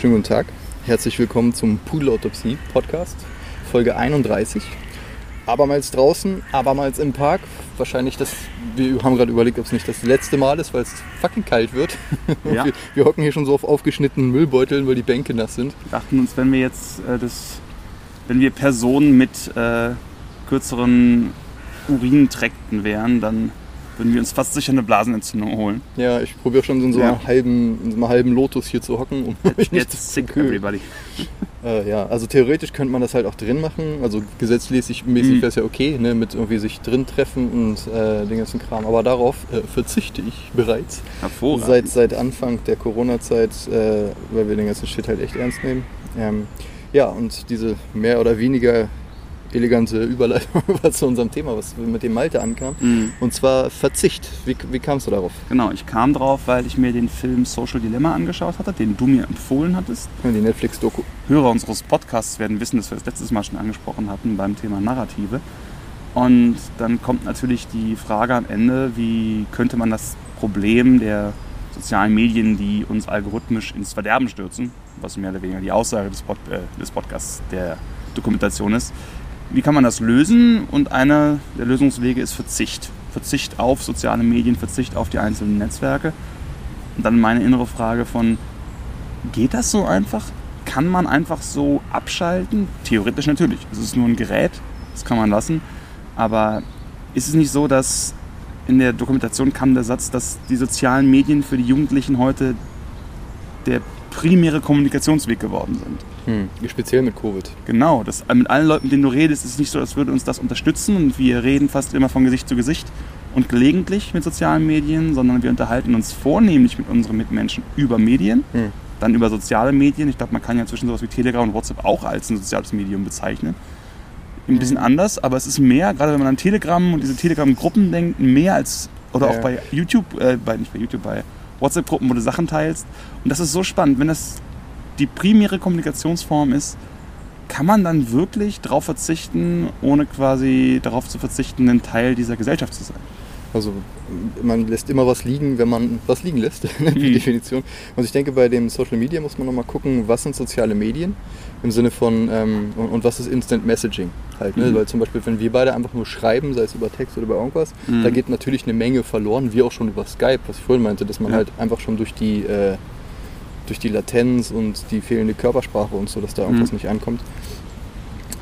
Schönen guten Tag. Herzlich willkommen zum Pudelautopsie Podcast, Folge 31. Abermals draußen, abermals im Park. Wahrscheinlich das, wir haben gerade überlegt, ob es nicht das letzte Mal ist, weil es fucking kalt wird. Ja. Wir, wir hocken hier schon so auf aufgeschnittenen Müllbeuteln, weil die Bänke nass sind. Wir dachten uns, wenn wir jetzt äh, das, wenn wir Personen mit äh, kürzeren Urinträkten wären, dann würden wir uns fast sicher eine Blasenentzündung holen. Ja, ich probiere schon in so, Ja. halben, in so einem halben Lotus hier zu hocken, um Jetzt zu sick kühlen. everybody. Äh, ja, also theoretisch könnte man das halt auch drin machen. Also gesetzmäßig mäßig Mhm. wäre es ja okay, ne, mit irgendwie sich drin treffen und äh, den ganzen Kram. Aber darauf äh, verzichte ich bereits. Hervorragend. Seit, seit Anfang der Corona-Zeit, äh, weil wir den ganzen Shit halt echt ernst nehmen. Ähm, ja, und diese mehr oder weniger elegante Überleitung zu unserem Thema, was mit dem Malte ankam. Mhm. Und zwar Verzicht. Wie, wie kamst du darauf? Genau, ich kam drauf, weil ich mir den Film Social Dilemma angeschaut hatte, den du mir empfohlen hattest. Die Netflix-Doku. Hörer unseres Podcasts werden wissen, dass wir das letztes Mal schon angesprochen hatten beim Thema Narrative. Und dann kommt natürlich die Frage am Ende, wie könnte man das Problem der sozialen Medien, die uns algorithmisch ins Verderben stürzen, was mehr oder weniger die Aussage des, Pod, äh, des Podcasts der Dokumentation ist, wie kann man das lösen? Und einer der Lösungswege ist Verzicht. Verzicht auf soziale Medien, Verzicht auf die einzelnen Netzwerke. Und dann meine innere Frage von, geht das so einfach? Kann man einfach so abschalten? Theoretisch natürlich. Es ist nur ein Gerät, das kann man lassen. Aber ist es nicht so, dass in der Dokumentation kam der Satz, dass die sozialen Medien für die Jugendlichen heute der primäre Kommunikationsweg geworden sind? Hm. Speziell mit Covid. Genau, das, mit allen Leuten, mit denen du redest, ist es nicht so, als würde uns das unterstützen und wir reden fast immer von Gesicht zu Gesicht und gelegentlich mit sozialen Medien, sondern wir unterhalten uns vornehmlich mit unseren Mitmenschen über Medien, Hm. dann über soziale Medien. Ich glaube, man kann ja zwischen sowas wie Telegram und WhatsApp auch als ein soziales Medium bezeichnen. Ein bisschen anders, aber es ist mehr, gerade wenn man an Telegram und diese Telegram-Gruppen denkt, mehr als, oder Ja. auch bei YouTube, äh, bei, nicht bei YouTube, bei WhatsApp-Gruppen, wo du Sachen teilst. Und das ist so spannend, wenn das die primäre Kommunikationsform ist, kann man dann wirklich darauf verzichten, ohne quasi darauf zu verzichten, ein Teil dieser Gesellschaft zu sein? Also man lässt immer was liegen, wenn man was liegen lässt, per Mhm. Definition. Und ich denke, bei dem Social Media muss man nochmal gucken, was sind soziale Medien im Sinne von ähm, und, und was ist Instant Messaging halt. Ne? Mhm. Weil zum Beispiel, wenn wir beide einfach nur schreiben, sei es über Text oder über irgendwas, Mhm. da geht natürlich eine Menge verloren, wie auch schon über Skype, was ich vorhin meinte, dass man Ja. halt einfach schon durch die äh, durch die Latenz und die fehlende Körpersprache und so, dass da irgendwas Mhm. nicht ankommt.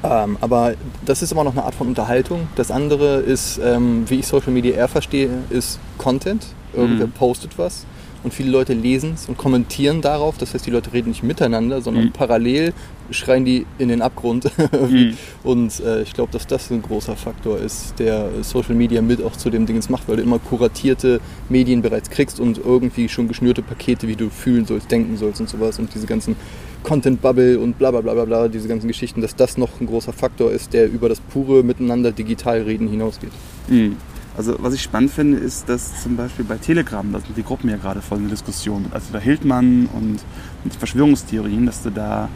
Ähm, aber das ist immer noch eine Art von Unterhaltung. Das andere ist, ähm, wie ich Social Media eher verstehe, ist Content. Irgendwer Mhm. postet was und viele Leute lesen es und kommentieren darauf. Das heißt, die Leute reden nicht miteinander, sondern Mhm. parallel schreien die in den Abgrund. Mhm. Und äh, ich glaube, dass das ein großer Faktor ist, der Social Media mit auch zu dem Dingens macht, weil du immer kuratierte Medien bereits kriegst und irgendwie schon geschnürte Pakete, wie du fühlen sollst, denken sollst und sowas. Und diese ganzen Content-Bubble und bla bla bla bla bla, diese ganzen Geschichten, dass das noch ein großer Faktor ist, der über das pure Miteinander digital reden hinausgeht. Mhm. Also was ich spannend finde, ist, dass zum Beispiel bei Telegram, da sind die Gruppen ja gerade voll in der Diskussion, also da Hildmann und mit Verschwörungstheorien, dass du da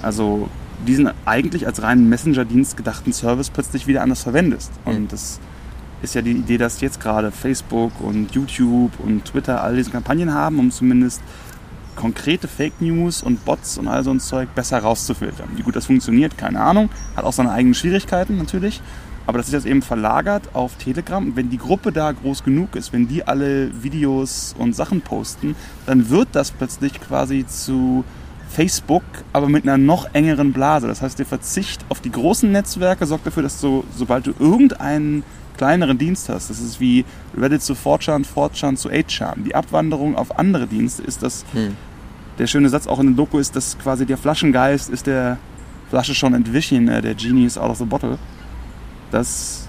also diesen eigentlich als reinen Messenger-Dienst gedachten Service plötzlich wieder anders verwendest. Mhm. Und das ist ja die Idee, dass jetzt gerade Facebook und YouTube und Twitter all diese Kampagnen haben, um zumindest konkrete Fake News und Bots und all so ein Zeug besser rauszufiltern. Wie gut das funktioniert, keine Ahnung. Hat auch seine eigenen Schwierigkeiten natürlich. Aber das ist jetzt eben verlagert auf Telegram. Wenn die Gruppe da groß genug ist, wenn die alle Videos und Sachen posten, dann wird das plötzlich quasi zu Facebook, aber mit einer noch engeren Blase. Das heißt, der Verzicht auf die großen Netzwerke sorgt dafür, dass du, sobald du irgendeinen kleineren Dienst hast, das ist wie Reddit zu 4chan, 4chan zu 8chan, die Abwanderung auf andere Dienste ist das, Hm. der schöne Satz auch in der Doku ist, dass quasi der Flaschengeist ist der Flasche schon entwichen, äh, der Genie is out of the bottle, dass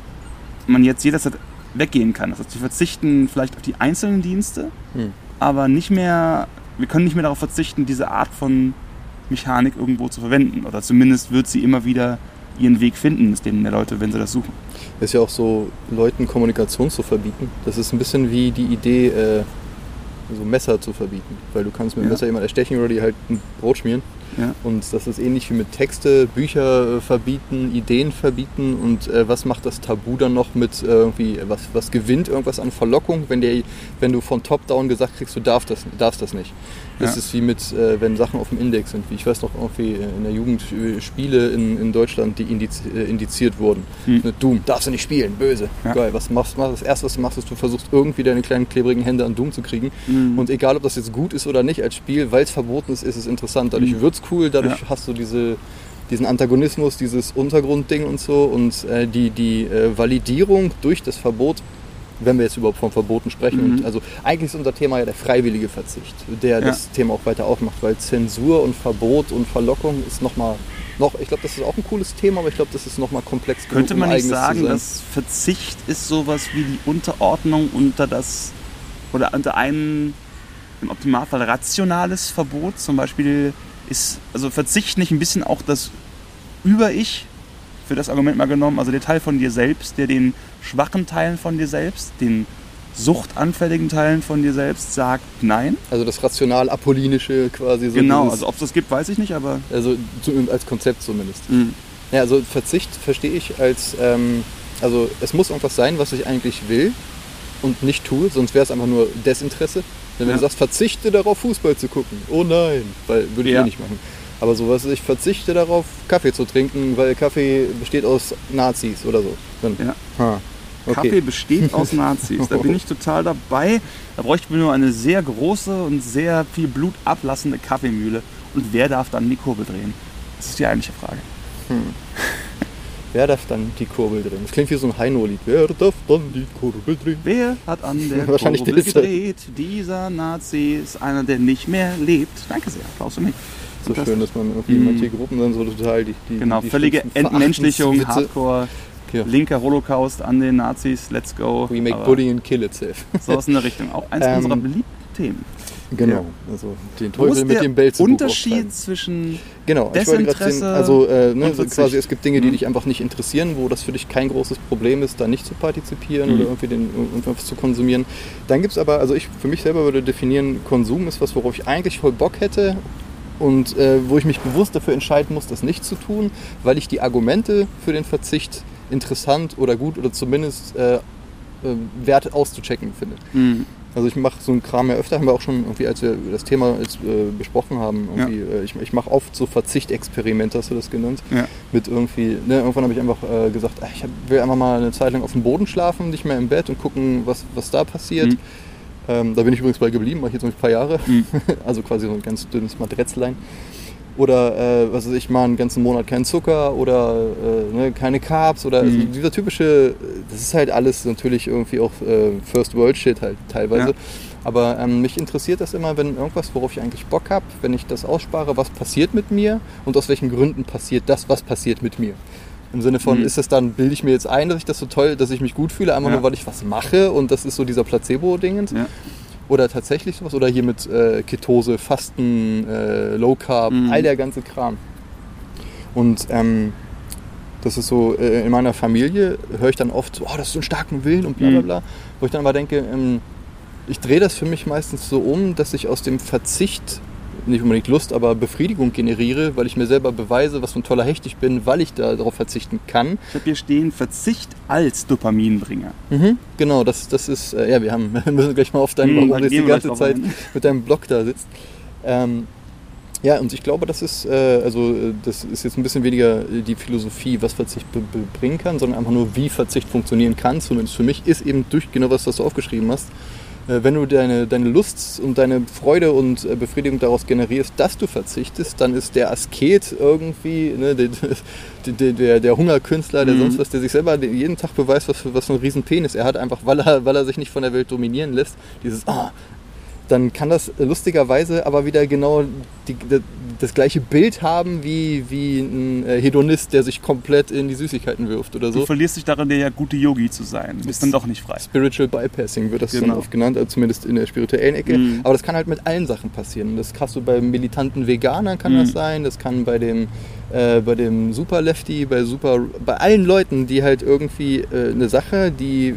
man jetzt jederzeit weggehen kann. Das heißt, wir verzichten vielleicht auf die einzelnen Dienste, Hm. aber nicht mehr, wir können nicht mehr darauf verzichten, diese Art von Mechanik irgendwo zu verwenden. Oder zumindest wird sie immer wieder ihren Weg finden, ist denen der Leute, wenn sie das suchen. Ist ja auch so, Leuten Kommunikation zu verbieten. Das ist ein bisschen wie die Idee, äh, so Messer zu verbieten. Weil du kannst mit dem Ja. Messer jemand erstechen oder dir halt ein Brot schmieren. Ja. Und das ist ähnlich wie mit Texte, Bücher äh, verbieten, Ideen verbieten und äh, was macht das Tabu dann noch mit äh, irgendwie, was, was gewinnt irgendwas an Verlockung, wenn, der, wenn du von Top-Down gesagt kriegst, du darfst das, darfst das nicht. Das Ja. ist wie mit, äh, wenn Sachen auf dem Index sind. Ich weiß noch irgendwie äh, in der Jugend äh, Spiele in, in Deutschland, die indiz, äh, indiziert wurden. Hm. Ne, Doom, darfst du nicht spielen, böse. Ja. Geil, was machst du? Das erste, was du machst, ist, du versuchst irgendwie deine kleinen klebrigen Hände an Doom zu kriegen. Mhm. Und egal, ob das jetzt gut ist oder nicht als Spiel, weil es verboten ist, ist es interessant. Dadurch Mhm. wird's cool, dadurch Ja. hast du diese, diesen Antagonismus, dieses Untergrundding und so. Und äh, die, die äh, Validierung durch das Verbot, wenn wir jetzt überhaupt von Verboten sprechen. Mhm. Also eigentlich ist unser Thema ja der freiwillige Verzicht, der Ja. das Thema auch weiter aufmacht, weil Zensur und Verbot und Verlockung ist nochmal, noch, ich glaube, das ist auch ein cooles Thema, aber ich glaube, das ist nochmal komplex genug, Könnte um man nicht sagen, dass Verzicht ist sowas wie die Unterordnung unter das oder unter ein im Optimalfall rationales Verbot? Zum Beispiel ist also Verzicht nicht ein bisschen auch das Über-Ich für das Argument mal genommen, also der Teil von dir selbst, der den schwachen Teilen von dir selbst, den suchtanfälligen Teilen von dir selbst sagt Nein? Also das rational-apollinische quasi so. genau, dieses- also ob es das gibt, weiß ich nicht, aber Also als Konzept zumindest. mh, Ja, also Verzicht verstehe ich als, ähm, also es muss irgendwas sein, was ich eigentlich will und nicht tue, sonst wäre es einfach nur Desinteresse. Denn wenn Ja. du sagst, verzichte darauf, Fußball zu gucken, oh nein, weil würde ich Ja. eh nicht machen. Aber so was, ich verzichte darauf, Kaffee zu trinken, weil Kaffee besteht aus Nazis oder so. Dann, ja. okay. Kaffee besteht aus Nazis. Da bin ich total dabei. Da bräuchten wir nur eine sehr große und sehr viel Blut ablassende Kaffeemühle. Und wer darf dann die Kurbel drehen? Das ist die eigentliche Frage. Wer darf dann die Kurbel drehen? Das klingt wie so ein Heino-Lied. Wer darf dann die Kurbel drehen? Wer hat an der Wahrscheinlich Kurbel dieser. gedreht? Dieser Nazi ist einer, der nicht mehr lebt. Danke sehr. Applaus für mich. So das- schön, dass man irgendwie Mhm. manche Gruppen dann so total die, die Genau, die völlige Entmenschlichung, Hardcore, Ja. linker Holocaust an den Nazis. Let's go. We make bullying and kill itself. Sowas in der Richtung. Auch eins Ähm, unserer beliebten Themen. Genau. Also den Teufel mit der dem Belzebub. Unterschied zwischen Genau, ich wollte gerade sehen, also äh, ne, so quasi es gibt Dinge, die Mhm. dich einfach nicht interessieren, wo das für dich kein großes Problem ist, da nicht zu partizipieren Mhm. oder irgendwie den, irgendwas zu konsumieren. Dann gibt es aber, also ich für mich selber würde definieren, Konsum ist was, worauf ich eigentlich voll Bock hätte und äh, wo ich mich bewusst dafür entscheiden muss, das nicht zu tun, weil ich die Argumente für den Verzicht interessant oder gut oder zumindest äh, äh, wert auszuchecken finde. Mhm. Also ich mache so einen Kram ja öfter, haben wir auch schon irgendwie, als wir das Thema jetzt, äh, besprochen haben, irgendwie, äh, ich, ich mache oft so Verzichtexperimente, hast du das genannt? Ja. Mit irgendwie, ne, irgendwann habe ich einfach äh, gesagt, ich will einfach mal eine Zeit lang auf dem Boden schlafen, nicht mehr im Bett und gucken, was, was da passiert. Mhm. Ähm, da bin ich übrigens bei geblieben, mache ich jetzt ein paar Jahre. Mhm. also quasi so ein ganz dünnes Matretzlein. Oder äh, was weiß ich, mal einen ganzen Monat keinen Zucker oder äh, ne, keine Carbs oder also Mhm. dieser typische, das ist halt alles natürlich irgendwie auch äh, First World Shit halt teilweise. Ja. Aber ähm, mich interessiert das immer, wenn irgendwas, worauf ich eigentlich Bock habe, wenn ich das ausspare, was passiert mit mir und aus welchen Gründen passiert das, was passiert mit mir. Im Sinne von, Mhm. ist es dann, bilde ich mir jetzt ein, dass ich das so toll, dass ich mich gut fühle, einfach Ja. nur, weil ich was mache und das ist so dieser Placebo-Dingens. Ja. Oder tatsächlich sowas, oder hier mit äh, Ketose, Fasten, äh, Low Carb, Mhm. all der ganze Kram. Und ähm, das ist so, äh, in meiner Familie höre ich dann oft so, oh, das ist so einen starken Willen und bla bla Mhm. bla. Wo ich dann aber denke, ähm, ich drehe das für mich meistens so um, dass ich aus dem Verzicht nicht unbedingt Lust, aber Befriedigung generiere, weil ich mir selber beweise, was für ein toller Hecht ich bin, weil ich da darauf verzichten kann. Ich habe hier stehen, Verzicht als Dopaminbringer. Mhm, genau, das, das ist, äh, ja, wir haben, müssen gleich mal auf deinen, Mhm, warum du jetzt die ganze Zeit ein. mit deinem Blog da sitzt. Ähm, ja, und ich glaube, das ist, äh, also äh, das ist jetzt ein bisschen weniger äh, die Philosophie, was Verzicht bringen kann, sondern einfach nur, wie Verzicht funktionieren kann. Zumindest für mich ist eben durch genau was, was du aufgeschrieben hast. Äh, wenn du deine, deine Lust und deine Freude und äh, Befriedigung daraus generierst, dass du verzichtest, dann ist der Asket irgendwie, ne, der, der, der, Hungerkünstler, der Mhm. sonst was, der sich selber jeden Tag beweist, was für was für ein Riesenpenis er hat, einfach weil er, weil er sich nicht von der Welt dominieren lässt. Dieses, ah, dann kann das lustigerweise aber wieder genau die, das, das gleiche Bild haben wie, wie ein äh, Hedonist, der sich komplett in die Süßigkeiten wirft oder Du so. verlierst dich darin, der ja gute Yogi zu sein. Du bist dann doch nicht frei. Spiritual Bypassing wird das dann Genau. oft genannt, also zumindest in der spirituellen Ecke. Mhm. Aber das kann halt mit allen Sachen passieren. Das hast du bei militanten Veganern kann Mhm. das sein, das kann bei dem, äh, bei dem Super Lefty, bei Super, bei allen Leuten, die halt irgendwie äh, eine Sache, die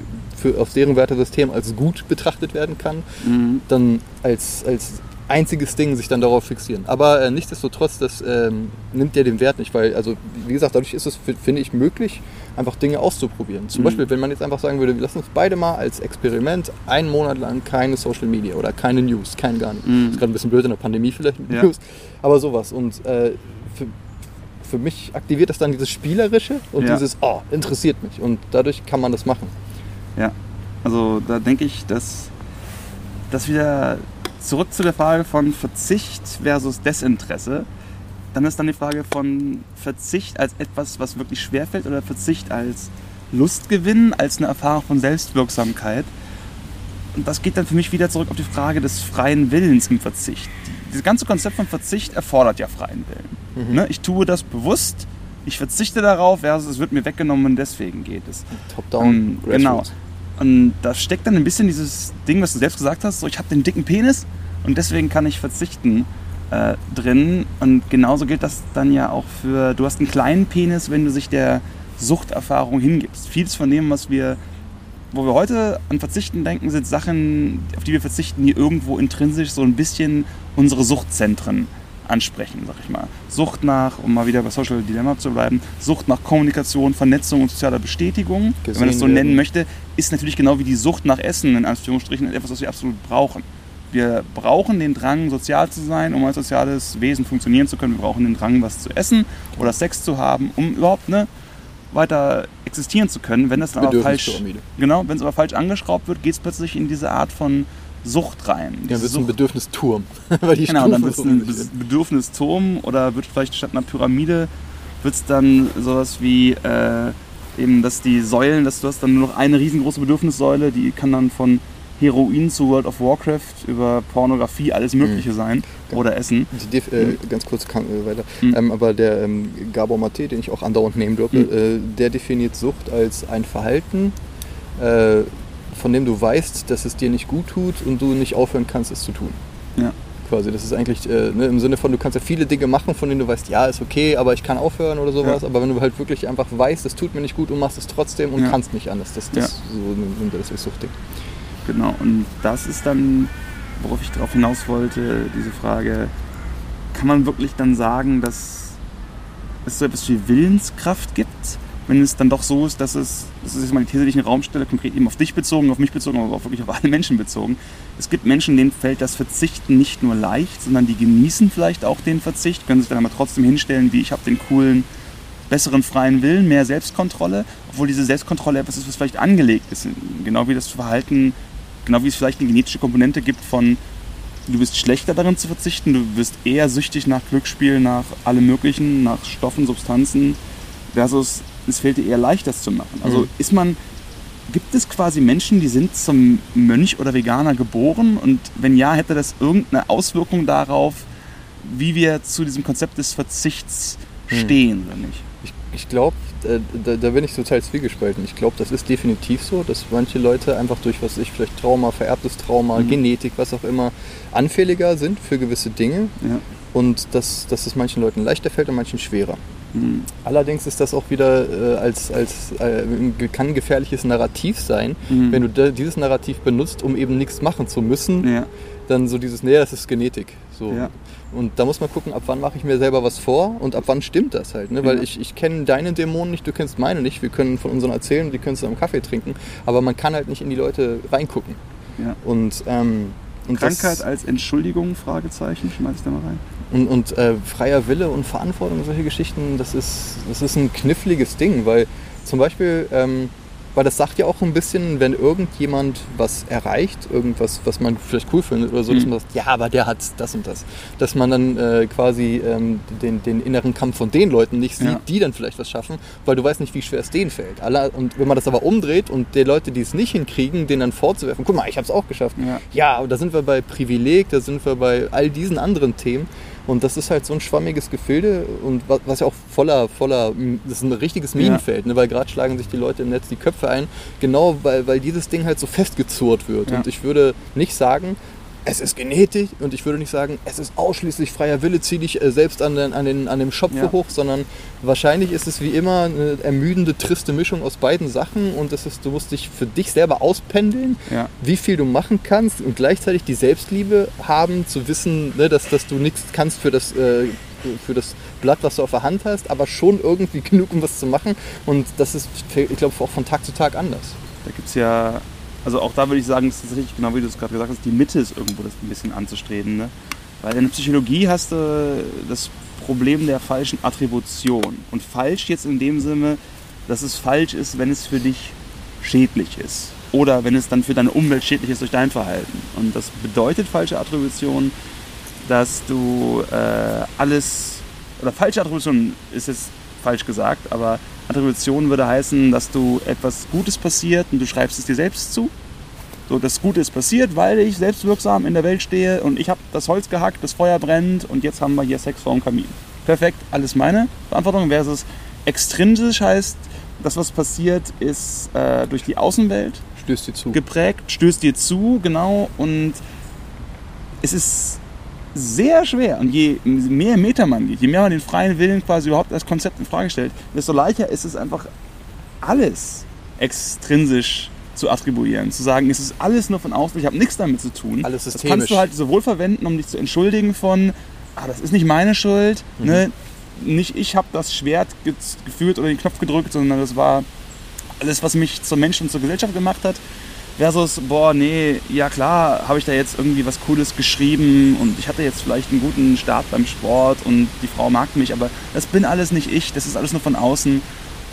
für, auf deren Wertesystem als gut betrachtet werden kann, Mhm. dann als, als einziges Ding sich dann darauf fixieren. Aber äh, nichtsdestotrotz, das ähm, nimmt dir den Wert nicht, weil, also wie gesagt, dadurch ist es, finde ich, möglich, einfach Dinge auszuprobieren. Zum Mhm. Beispiel, wenn man jetzt einfach sagen würde, wir lassen uns beide mal als Experiment einen Monat lang keine Social Media oder keine News, kein gar nicht. Mhm. Ist gerade ein bisschen blöd in der Pandemie vielleicht Ja. News, aber sowas. Und äh, für, für mich aktiviert das dann dieses Spielerische und Ja. dieses, oh, interessiert mich. Und dadurch kann man das machen. Ja, also da denke ich, dass das wieder zurück zu der Frage von Verzicht versus Desinteresse. Dann ist dann die Frage von Verzicht als etwas, was wirklich schwerfällt oder Verzicht als Lustgewinn, als eine Erfahrung von Selbstwirksamkeit. Und das geht dann für mich wieder zurück auf die Frage des freien Willens im Verzicht. Dieses ganze Konzept von Verzicht erfordert ja freien Willen. Mhm. Ne? Ich tue das bewusst, ich verzichte darauf, versus es wird mir weggenommen und deswegen geht es. Top-down, Ähm, genau. Grassroots. Und da steckt dann ein bisschen dieses Ding, was du selbst gesagt hast, so ich habe den dicken Penis und deswegen kann ich verzichten äh, drin. Und genauso gilt das dann ja auch für, du hast einen kleinen Penis, wenn du sich der Suchterfahrung hingibst. Vieles von dem, was wir, wo wir heute an Verzichten denken, sind Sachen, auf die wir verzichten, die irgendwo intrinsisch so ein bisschen unsere Suchtzentren ansprechen, sag ich mal. Sucht nach, um mal wieder bei Social Dilemma zu bleiben, Sucht nach Kommunikation, Vernetzung und sozialer Bestätigung, wenn man das so nennen möchte, ist natürlich genau wie die Sucht nach Essen, in Anführungsstrichen, etwas, was wir absolut brauchen. Wir brauchen den Drang, sozial zu sein, um als soziales Wesen funktionieren zu können. Wir brauchen den Drang, was zu essen oder Sex zu haben, um überhaupt ne, weiter existieren zu können. Wenn das dann aber falsch, genau, wenn es aber falsch angeschraubt wird, geht es plötzlich in diese Art von Sucht rein. Ja, wird es ein Bedürfnisturm. Weil die Genau, dann Stufen wird es ein sind. Bedürfnisturm oder wird vielleicht statt einer Pyramide wird es dann sowas wie äh, eben, dass die Säulen, dass du hast dann nur noch eine riesengroße Bedürfnissäule, die kann dann von Heroin zu World of Warcraft über Pornografie alles Mögliche sein Ja. oder Essen. Die äh, ganz kurz kann, äh, weiter. Mhm. Ähm, aber der ähm, Gabor Mate, den ich auch andauernd name droppe, Mhm. äh, der definiert Sucht als ein Verhalten, äh, von dem du weißt, dass es dir nicht gut tut und du nicht aufhören kannst, es zu tun. Ja. Quasi, das ist eigentlich äh, ne, im Sinne von, du kannst ja viele Dinge machen, von denen du weißt, ja, ist okay, aber ich kann aufhören oder sowas. Ja. Aber wenn du halt wirklich einfach weißt, es tut mir nicht gut und machst es trotzdem und Ja. kannst nicht anders, das, das so nimmt er das als Suchtding. Genau, und das ist dann, worauf ich darauf hinaus wollte, diese Frage, kann man wirklich dann sagen, dass es so etwas wie Willenskraft gibt, wenn es dann doch so ist, dass es, das ist jetzt mal die These, die ich in den Raum stelle, konkret eben auf dich bezogen, auf mich bezogen, aber auch wirklich auf alle Menschen bezogen. Es gibt Menschen, denen fällt das Verzichten nicht nur leicht, sondern die genießen vielleicht auch den Verzicht, können sich dann aber trotzdem hinstellen, wie ich habe den coolen, besseren freien Willen, mehr Selbstkontrolle, obwohl diese Selbstkontrolle etwas ist, was vielleicht angelegt ist. Genau wie das Verhalten, genau wie es vielleicht eine genetische Komponente gibt von, du bist schlechter darin zu verzichten, du wirst eher süchtig nach Glücksspiel, nach allem Möglichen, nach Stoffen, Substanzen, versus es fällt dir eher leicht, das zu machen. Also Mhm. ist man, gibt es quasi Menschen, die sind zum Mönch oder Veganer geboren und wenn ja, hätte das irgendeine Auswirkung darauf, wie wir zu diesem Konzept des Verzichts Mhm. stehen oder nicht? Ich, ich glaube, äh, da, da bin ich total zwiegespalten. Ich glaube, das ist definitiv so, dass manche Leute einfach durch was ich vielleicht Trauma, vererbtes Trauma, Mhm. Genetik, was auch immer, anfälliger sind für gewisse Dinge Ja. und dass, dass es manchen Leuten leichter fällt und manchen schwerer. Mhm. Allerdings ist das auch wieder äh, als, als äh, kann ein gefährliches Narrativ sein, Mhm. wenn du dieses Narrativ benutzt, um eben nichts machen zu müssen, Ja. dann so dieses, nee, das ist Genetik. So. Ja. Und da muss man gucken, ab wann mache ich mir selber was vor und ab wann stimmt das halt. Ne? Weil Ja. ich, ich kenne deine Dämonen nicht, du kennst meine nicht. Wir können von unseren erzählen, die können zusammen Kaffee trinken, aber man kann halt nicht in die Leute reingucken. Ja. Und, ähm, und Krankheit als Entschuldigung? Fragezeichen, schmeiß ich da mal rein. Und, und äh, freier Wille und Verantwortung und solche Geschichten, das ist, das ist ein kniffliges Ding, weil zum Beispiel, ähm, weil das sagt ja auch ein bisschen, wenn irgendjemand was erreicht, irgendwas, was man vielleicht cool findet oder so, dass Mhm. man sagt, ja, aber der hat das und das. Dass man dann äh, quasi ähm, den, den inneren Kampf von den Leuten nicht sieht, Ja. die dann vielleicht was schaffen, weil du weißt nicht, wie schwer es denen fällt. Alle, und wenn man das aber umdreht und die Leute, die es nicht hinkriegen, denen dann vorzuwerfen, guck mal, ich habe es auch geschafft. Ja. Ja, aber da sind wir bei Privileg, da sind wir bei all diesen anderen Themen. Und das ist halt so ein schwammiges Gefilde und wa- was ja auch voller, voller, das ist ein richtiges Minenfeld, ne? weil gerade schlagen sich die Leute im Netz die Köpfe ein, genau weil, weil dieses Ding halt so festgezurrt wird. Ja. Und ich würde nicht sagen, es ist Genetik und ich würde nicht sagen, es ist ausschließlich freier Wille, zieh dich äh, selbst an, den, an, den, an dem Schopf Ja. hoch, sondern wahrscheinlich ist es wie immer eine ermüdende, triste Mischung aus beiden Sachen und das ist, du musst dich für dich selber auspendeln, Ja. wie viel du machen kannst und gleichzeitig die Selbstliebe haben, zu wissen, ne, dass, dass du nichts kannst für das, äh, für das Blatt, was du auf der Hand hast, aber schon irgendwie genug, um was zu machen und das ist, ich glaube, auch von Tag zu Tag anders. Da gibt es ja, also auch da würde ich sagen, es ist richtig, genau wie du es gerade gesagt hast, die Mitte ist irgendwo das ein bisschen anzustreben. Ne? Weil in der Psychologie hast du das Problem der falschen Attribution. Und falsch jetzt in dem Sinne, dass es falsch ist, wenn es für dich schädlich ist. Oder wenn es dann für deine Umwelt schädlich ist durch dein Verhalten. Und das bedeutet falsche Attribution, dass du äh, alles, oder falsche Attribution ist jetzt falsch gesagt, aber Attribution würde heißen, dass du etwas Gutes passiert und du schreibst es dir selbst zu. So, das Gute ist passiert, weil ich selbstwirksam in der Welt stehe und ich habe das Holz gehackt, das Feuer brennt und jetzt haben wir hier Sex vor dem Kamin. Perfekt, alles meine Verantwortung versus extrinsisch heißt, das was passiert ist äh, durch die Außenwelt Stößt dir zu. geprägt, stößt dir zu, genau, und es ist sehr schwer. Und je mehr Meter man geht, je mehr man den freien Willen quasi überhaupt als Konzept in Frage stellt, desto leichter ist es einfach, alles extrinsisch zu attribuieren. Zu sagen, es ist alles nur von außen, ich habe nichts damit zu tun. Alles das systemisch. kannst du halt sowohl verwenden, um dich zu entschuldigen von, ah, das ist nicht meine Schuld, Mhm. ne? nicht ich habe das Schwert ge geführt oder den Knopf gedrückt, sondern das war alles, was mich zum Menschen und zur Gesellschaft gemacht hat. Versus, boah, nee, ja klar, habe ich da jetzt irgendwie was Cooles geschrieben und ich hatte jetzt vielleicht einen guten Start beim Sport und die Frau mag mich, aber das bin alles nicht ich, das ist alles nur von außen.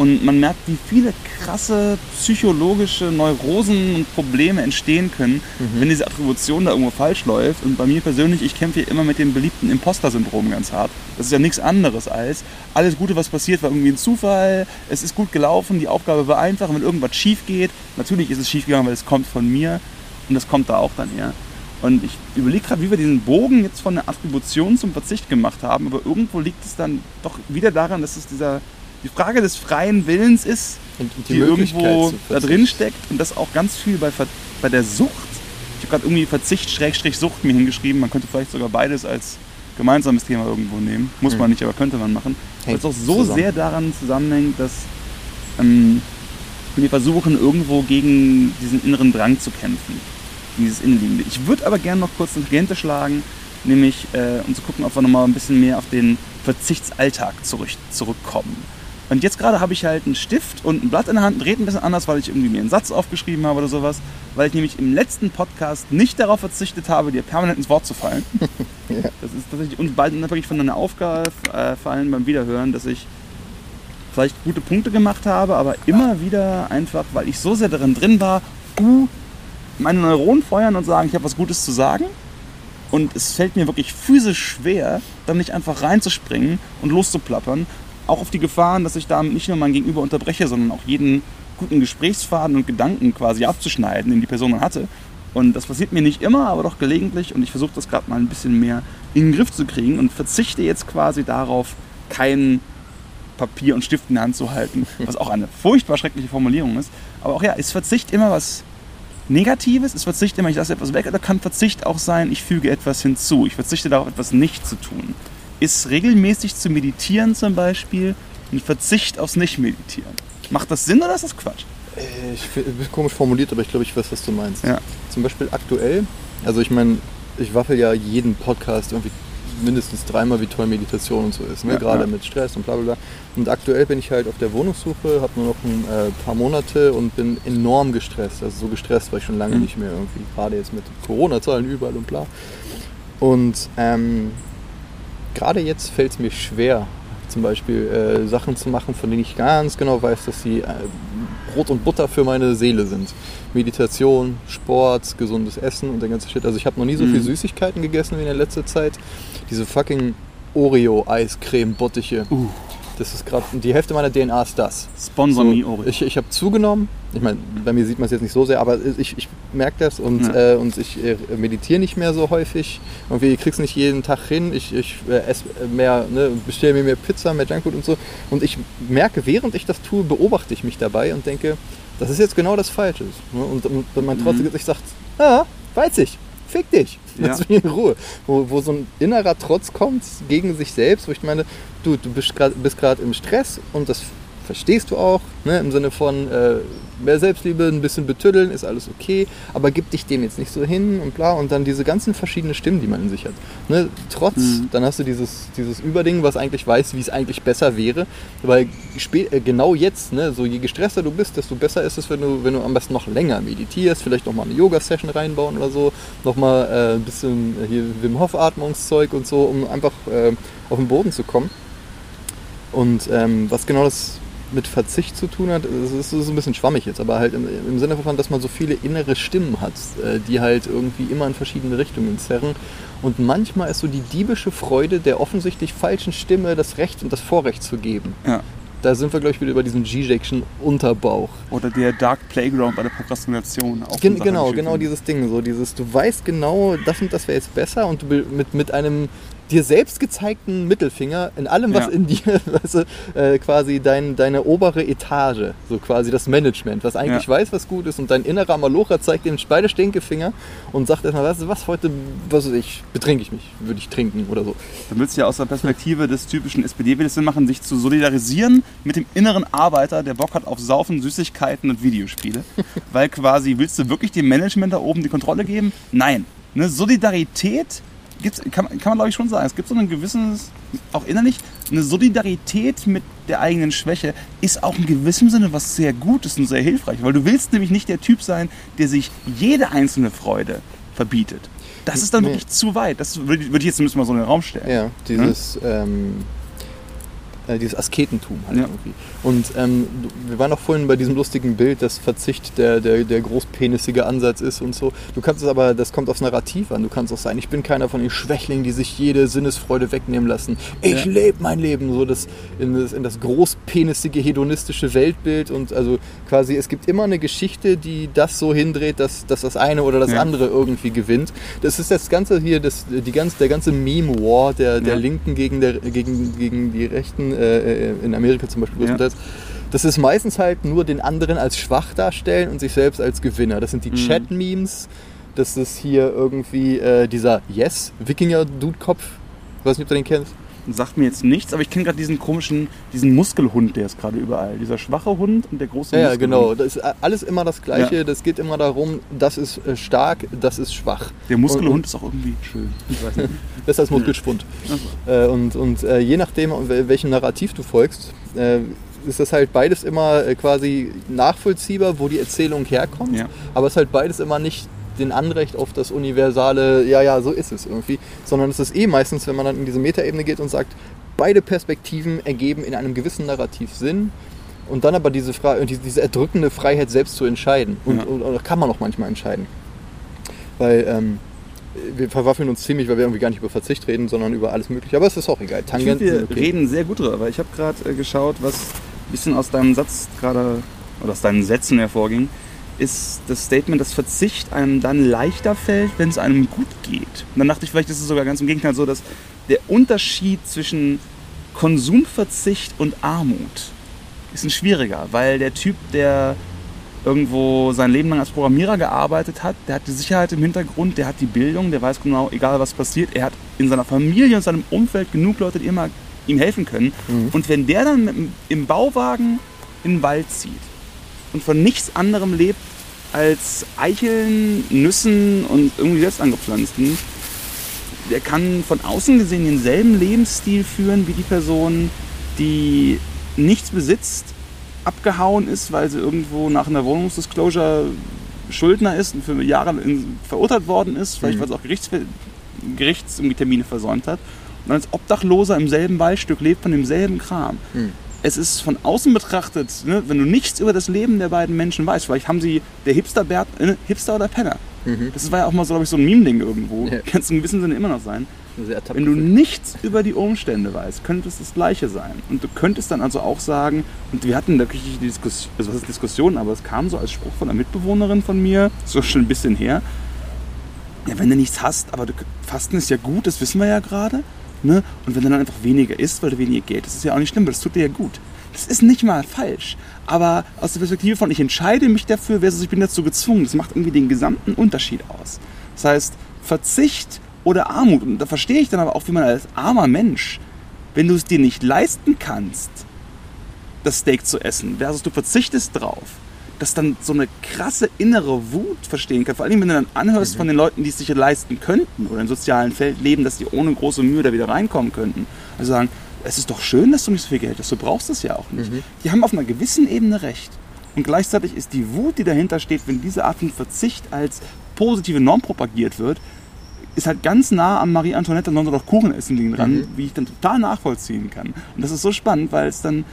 Und man merkt, wie viele krasse psychologische Neurosen und Probleme entstehen können, wenn diese Attribution da irgendwo falsch läuft. Und bei mir persönlich, ich kämpfe hier immer mit dem beliebten Imposter-Syndrom ganz hart. Das ist ja nichts anderes als, alles Gute, was passiert, war irgendwie ein Zufall, es ist gut gelaufen, die Aufgabe war einfach, und wenn irgendwas schief geht, natürlich ist es schief gegangen, weil es kommt von mir und das kommt da auch dann her. Und ich überlege gerade, wie wir diesen Bogen jetzt von der Attribution zum Verzicht gemacht haben, aber irgendwo liegt es dann doch wieder daran, dass es dieser, die Frage des freien Willens ist, Und die, irgendwo da drin steckt und das auch ganz viel bei, bei der Sucht. Ich habe gerade irgendwie Verzicht, Schrägstrich, Sucht mir hingeschrieben. Man könnte vielleicht sogar beides als gemeinsames Thema irgendwo nehmen. Muss man Mhm. nicht, aber könnte man machen. Weil es auch so zusammen. sehr daran zusammenhängt, dass ähm, wir versuchen, irgendwo gegen diesen inneren Drang zu kämpfen. Dieses Innenliegende. Ich würde aber gerne noch kurz eine Tangente schlagen, nämlich äh, um zu gucken, ob wir nochmal ein bisschen mehr auf den Verzichtsalltag zurück, zurückkommen. Und jetzt gerade habe ich halt einen Stift und ein Blatt in der Hand, dreht ein bisschen anders, weil ich irgendwie mir einen Satz aufgeschrieben habe oder sowas, weil ich nämlich im letzten Podcast nicht darauf verzichtet habe, dir permanent ins Wort zu fallen. Ja. Das ist tatsächlich uns beiden wirklich von einer Aufgabe äh, fallen beim Wiederhören, dass ich vielleicht gute Punkte gemacht habe, aber immer wieder einfach, weil ich so sehr darin drin war, uh, meine Neuronen feuern und sagen, ich habe was Gutes zu sagen. Und es fällt mir wirklich physisch schwer, dann nicht einfach reinzuspringen und loszuplappern. Auch auf die Gefahren, dass ich damit nicht nur mein Gegenüber unterbreche, sondern auch jeden guten Gesprächsfaden und Gedanken quasi abzuschneiden, den die Person dann hatte. Und das passiert mir nicht immer, aber doch gelegentlich. Und ich versuche das gerade mal ein bisschen mehr in den Griff zu kriegen und verzichte jetzt quasi darauf, kein Papier und Stift in der Hand zu halten, was auch eine furchtbar schreckliche Formulierung ist. Aber auch ja, ist Verzicht immer was Negatives? Ist Verzicht immer, ich lasse etwas weg? Oder kann Verzicht auch sein, ich füge etwas hinzu? Ich verzichte darauf, etwas nicht zu tun. Ist regelmäßig zu meditieren zum Beispiel ein Verzicht aufs Nicht-Meditieren? Macht das Sinn oder ist das Quatsch? Äh, Ich ist komisch formuliert, aber ich glaube, ich weiß, was du meinst. Ja. Zum Beispiel aktuell, also ich meine, ich waffel ja jeden Podcast irgendwie mindestens dreimal, wie toll Meditation und so ist, ne? Ja, gerade ja. mit Stress und bla bla bla. Und aktuell bin ich halt auf der Wohnungssuche, habe nur noch ein äh, paar Monate und bin enorm gestresst. Also so gestresst war ich schon lange Mhm. nicht mehr irgendwie, gerade jetzt mit Corona-Zahlen überall und bla. Und ähm, gerade jetzt fällt es mir schwer, zum Beispiel äh, Sachen zu machen, von denen ich ganz genau weiß, dass sie äh, Brot und Butter für meine Seele sind. Meditation, Sport, gesundes Essen und der ganze Shit. Also ich habe noch nie so Mhm. viel Süßigkeiten gegessen wie in der letzten Zeit. Diese fucking Oreo-Eiscreme-Bottiche. Uh, Das ist gerade, die Hälfte meiner DNA ist das. Sponsor So, me, Ori. Ich, ich habe zugenommen. Ich meine, bei mir sieht man es jetzt nicht so sehr, aber ich, ich merke das und, Ja. äh, und ich äh, meditiere nicht mehr so häufig. Irgendwie krieg's nicht jeden Tag hin. Ich, ich äh, esse mehr, ne, bestelle mir mehr Pizza, mehr Junkfood und so. Und ich merke, während ich das tue, beobachte ich mich dabei und denke, das ist jetzt genau das Falsche. Ne? Und, und mein Mhm. trotzdem Gesicht sagt, ah, weiß ich. Fick dich, Ja. lass mich in Ruhe. Wo, wo so ein innerer Trotz kommt gegen sich selbst, wo ich meine, du, du bist gerade im Stress und das verstehst du auch, ne, im Sinne von äh, mehr Selbstliebe, ein bisschen betüddeln, ist alles okay, aber gib dich dem jetzt nicht so hin und bla und dann diese ganzen verschiedenen Stimmen, die man in sich hat. Ne, Trotz, Mhm. dann hast du dieses, dieses Überding, was eigentlich weiß, wie es eigentlich besser wäre, weil äh, genau jetzt, ne, so je gestresster du bist, desto besser ist es, wenn du, wenn du am besten noch länger meditierst, vielleicht nochmal eine Yoga-Session reinbauen oder so, nochmal äh, ein bisschen hier Wim Hof-Atmungszeug und so, um einfach äh, auf den Boden zu kommen. Und ähm, was genau das mit Verzicht zu tun hat, es ist, ein bisschen schwammig jetzt, aber halt im, im Sinne davon, dass man so viele innere Stimmen hat, äh, die halt irgendwie immer in verschiedene Richtungen zerren. Und manchmal ist so die diebische Freude der offensichtlich falschen Stimme das Recht und das Vorrecht zu geben. Ja. Da sind wir, glaube ich, wieder über diesen G-Jackson Unterbauch. Oder der Dark Playground bei der Prokrastination. Auch Gen genau, genau dieses Ding. So dieses, du weißt genau, das und das wäre jetzt besser und du mit, mit einem dir selbst gezeigten Mittelfinger in allem, was Ja. in dir, weißt du, äh, quasi dein, deine obere Etage, so quasi das Management, was eigentlich Ja. weiß, was gut ist und dein innerer Malocher zeigt dir beide Stinkefinger und sagt erstmal, weißt du was, heute, was weiß ich, betrinke ich mich, würde ich trinken oder so. Dann willst du ja aus der Perspektive des typischen SPD-Wählers Sinn machen, sich zu solidarisieren mit dem inneren Arbeiter, der Bock hat auf Saufen, Süßigkeiten und Videospiele. Weil quasi, willst du wirklich dem Management da oben die Kontrolle geben? Nein. Eine Solidarität gibt's, kann, man- kann man glaube ich schon sagen. Es gibt so ein gewisses, auch innerlich, eine Solidarität mit der eigenen Schwäche ist auch in gewissem Sinne was sehr Gutes und sehr hilfreich. Weil du willst nämlich nicht der Typ sein, der sich jede einzelne Freude verbietet. Das ist dann Nee. wirklich zu weit. Das würde ich jetzt zumindest mal so in den Raum stellen. Ja, dieses, ähm, äh, dieses Asketentum halt Ja. irgendwie. Und ähm, wir waren auch vorhin bei diesem lustigen Bild, dass Verzicht der, der, der großpenisige Ansatz ist und so. Du kannst es aber, das kommt aufs Narrativ an. Du kannst auch sein, ich bin keiner von den Schwächlingen, die sich jede Sinnesfreude wegnehmen lassen. Ich Ja. lebe mein Leben, so das in, das in das großpenisige, hedonistische Weltbild. Und also quasi, es gibt immer eine Geschichte, die das so hindreht, dass, dass das eine oder das Ja. andere irgendwie gewinnt. Das ist das Ganze hier, das, die ganz, der ganze Meme-War der, der. Linken gegen, der, gegen, gegen die Rechten, äh, in Amerika zum Beispiel Ja. größtenteils. Das ist meistens halt nur den anderen als schwach darstellen und sich selbst als Gewinner. Das sind die Mhm. Chat-Memes. Das ist hier irgendwie äh, dieser Yes-Wikinger-Dude-Kopf. Ich weiß nicht, ob du den kennst. Sagt mir jetzt nichts, aber ich kenne gerade diesen komischen, diesen Muskelhund, der ist gerade überall. Dieser schwache Hund und der große Ja, ja, Muskelhund. genau. Das ist alles immer das Gleiche. Ja. Das geht immer darum, das ist äh, stark, das ist schwach. Der Und- Muskelhund ist auch irgendwie schön. Ich weiß nicht. Das ist als Muskelschwund. Äh, und und äh, je nachdem, wel- welchem Narrativ du folgst, äh, ist das halt beides immer äh, quasi nachvollziehbar, wo die Erzählung herkommt. Ja. Aber es ist halt beides immer nicht den Anrecht auf das universale, ja, ja, so ist es irgendwie. Sondern es ist eh meistens, wenn man dann in diese Metaebene geht und sagt, beide Perspektiven ergeben in einem gewissen Narrativ Sinn. Und dann aber diese, Frage, diese, diese erdrückende Freiheit selbst zu entscheiden. Und, Ja. und, und kann man auch manchmal entscheiden. Weil ähm, wir verwaffeln uns ziemlich, weil wir irgendwie gar nicht über Verzicht reden, sondern über alles Mögliche. Aber es ist auch egal. Ich finde, Tangenten wir okay. reden sehr gut drüber, weil ich habe gerade äh, geschaut, was ein bisschen aus deinem Satz gerade, oder aus deinen Sätzen hervorging, ist das Statement, dass Verzicht einem dann leichter fällt, wenn es einem gut geht. Und dann dachte ich, vielleicht ist es sogar ganz im Gegenteil so, dass der Unterschied zwischen Konsumverzicht und Armut ist ein schwieriger, weil der Typ, der irgendwo sein Leben lang als Programmierer gearbeitet hat, der hat die Sicherheit im Hintergrund, der hat die Bildung, der weiß genau, egal was passiert, er hat in seiner Familie und seinem Umfeld genug Leute, die immer ihm helfen können. Mhm. Und wenn der dann im Bauwagen in den Wald zieht und von nichts anderem lebt als Eicheln, Nüssen und irgendwie selbst angepflanzten, der kann von außen gesehen denselben Lebensstil führen wie die Person, die nichts besitzt, abgehauen ist, weil sie irgendwo nach einer Wohnungsdisclosure Schuldner ist und für Jahre verurteilt worden ist, vielleicht Mhm. weil sie auch Gerichts, Gerichts irgendwie Termine versäumt hat. Und als Obdachloser im selben Waldstück lebt von demselben Kram. Hm. Es ist von außen betrachtet, ne, wenn du nichts über das Leben der beiden Menschen weißt, vielleicht haben sie der Hipster, Bert, äh, Hipster oder Penner. Mhm. Das war ja auch mal so, glaube ich, so ein Meme-Ding irgendwo. Ja. Kann es in gewissem Sinne immer noch sein. Wenn du nichts über die Umstände weißt, könnte es das Gleiche sein. Und du könntest dann also auch sagen, und wir hatten da wirklich die Diskussion, also was ist Diskussion, aber es kam so als Spruch von einer Mitbewohnerin von mir, so schon ein bisschen her. Ja, wenn du nichts hast, aber du, Fasten ist ja gut, das wissen wir ja gerade. Ne? Und wenn du dann einfach weniger isst, weil du weniger Geld, das ist ja auch nicht schlimm, das tut dir ja gut. Das ist nicht mal falsch. Aber aus der Perspektive von, ich entscheide mich dafür, versus ich bin dazu gezwungen, das macht irgendwie den gesamten Unterschied aus. Das heißt, Verzicht oder Armut. Und da verstehe ich dann aber auch, wie man als armer Mensch, wenn du es dir nicht leisten kannst, das Steak zu essen, versus du verzichtest drauf, dass dann so eine krasse innere Wut verstehen kann. Vor allem, wenn du dann anhörst mhm. von den Leuten, die es sich leisten könnten oder im sozialen Feld leben, dass die ohne große Mühe da wieder reinkommen könnten. Also sagen, es ist doch schön, dass du nicht so viel Geld hast, du brauchst es ja auch nicht. Mhm. Die haben auf einer gewissen Ebene recht. Und gleichzeitig ist die Wut, die dahinter steht, wenn diese Art von Verzicht als positive Norm propagiert wird, ist halt ganz nah am Marie Antoinette und doch Kuchen essen liegen dran, mhm. wie ich dann total nachvollziehen kann. Und das ist so spannend, weil es dann,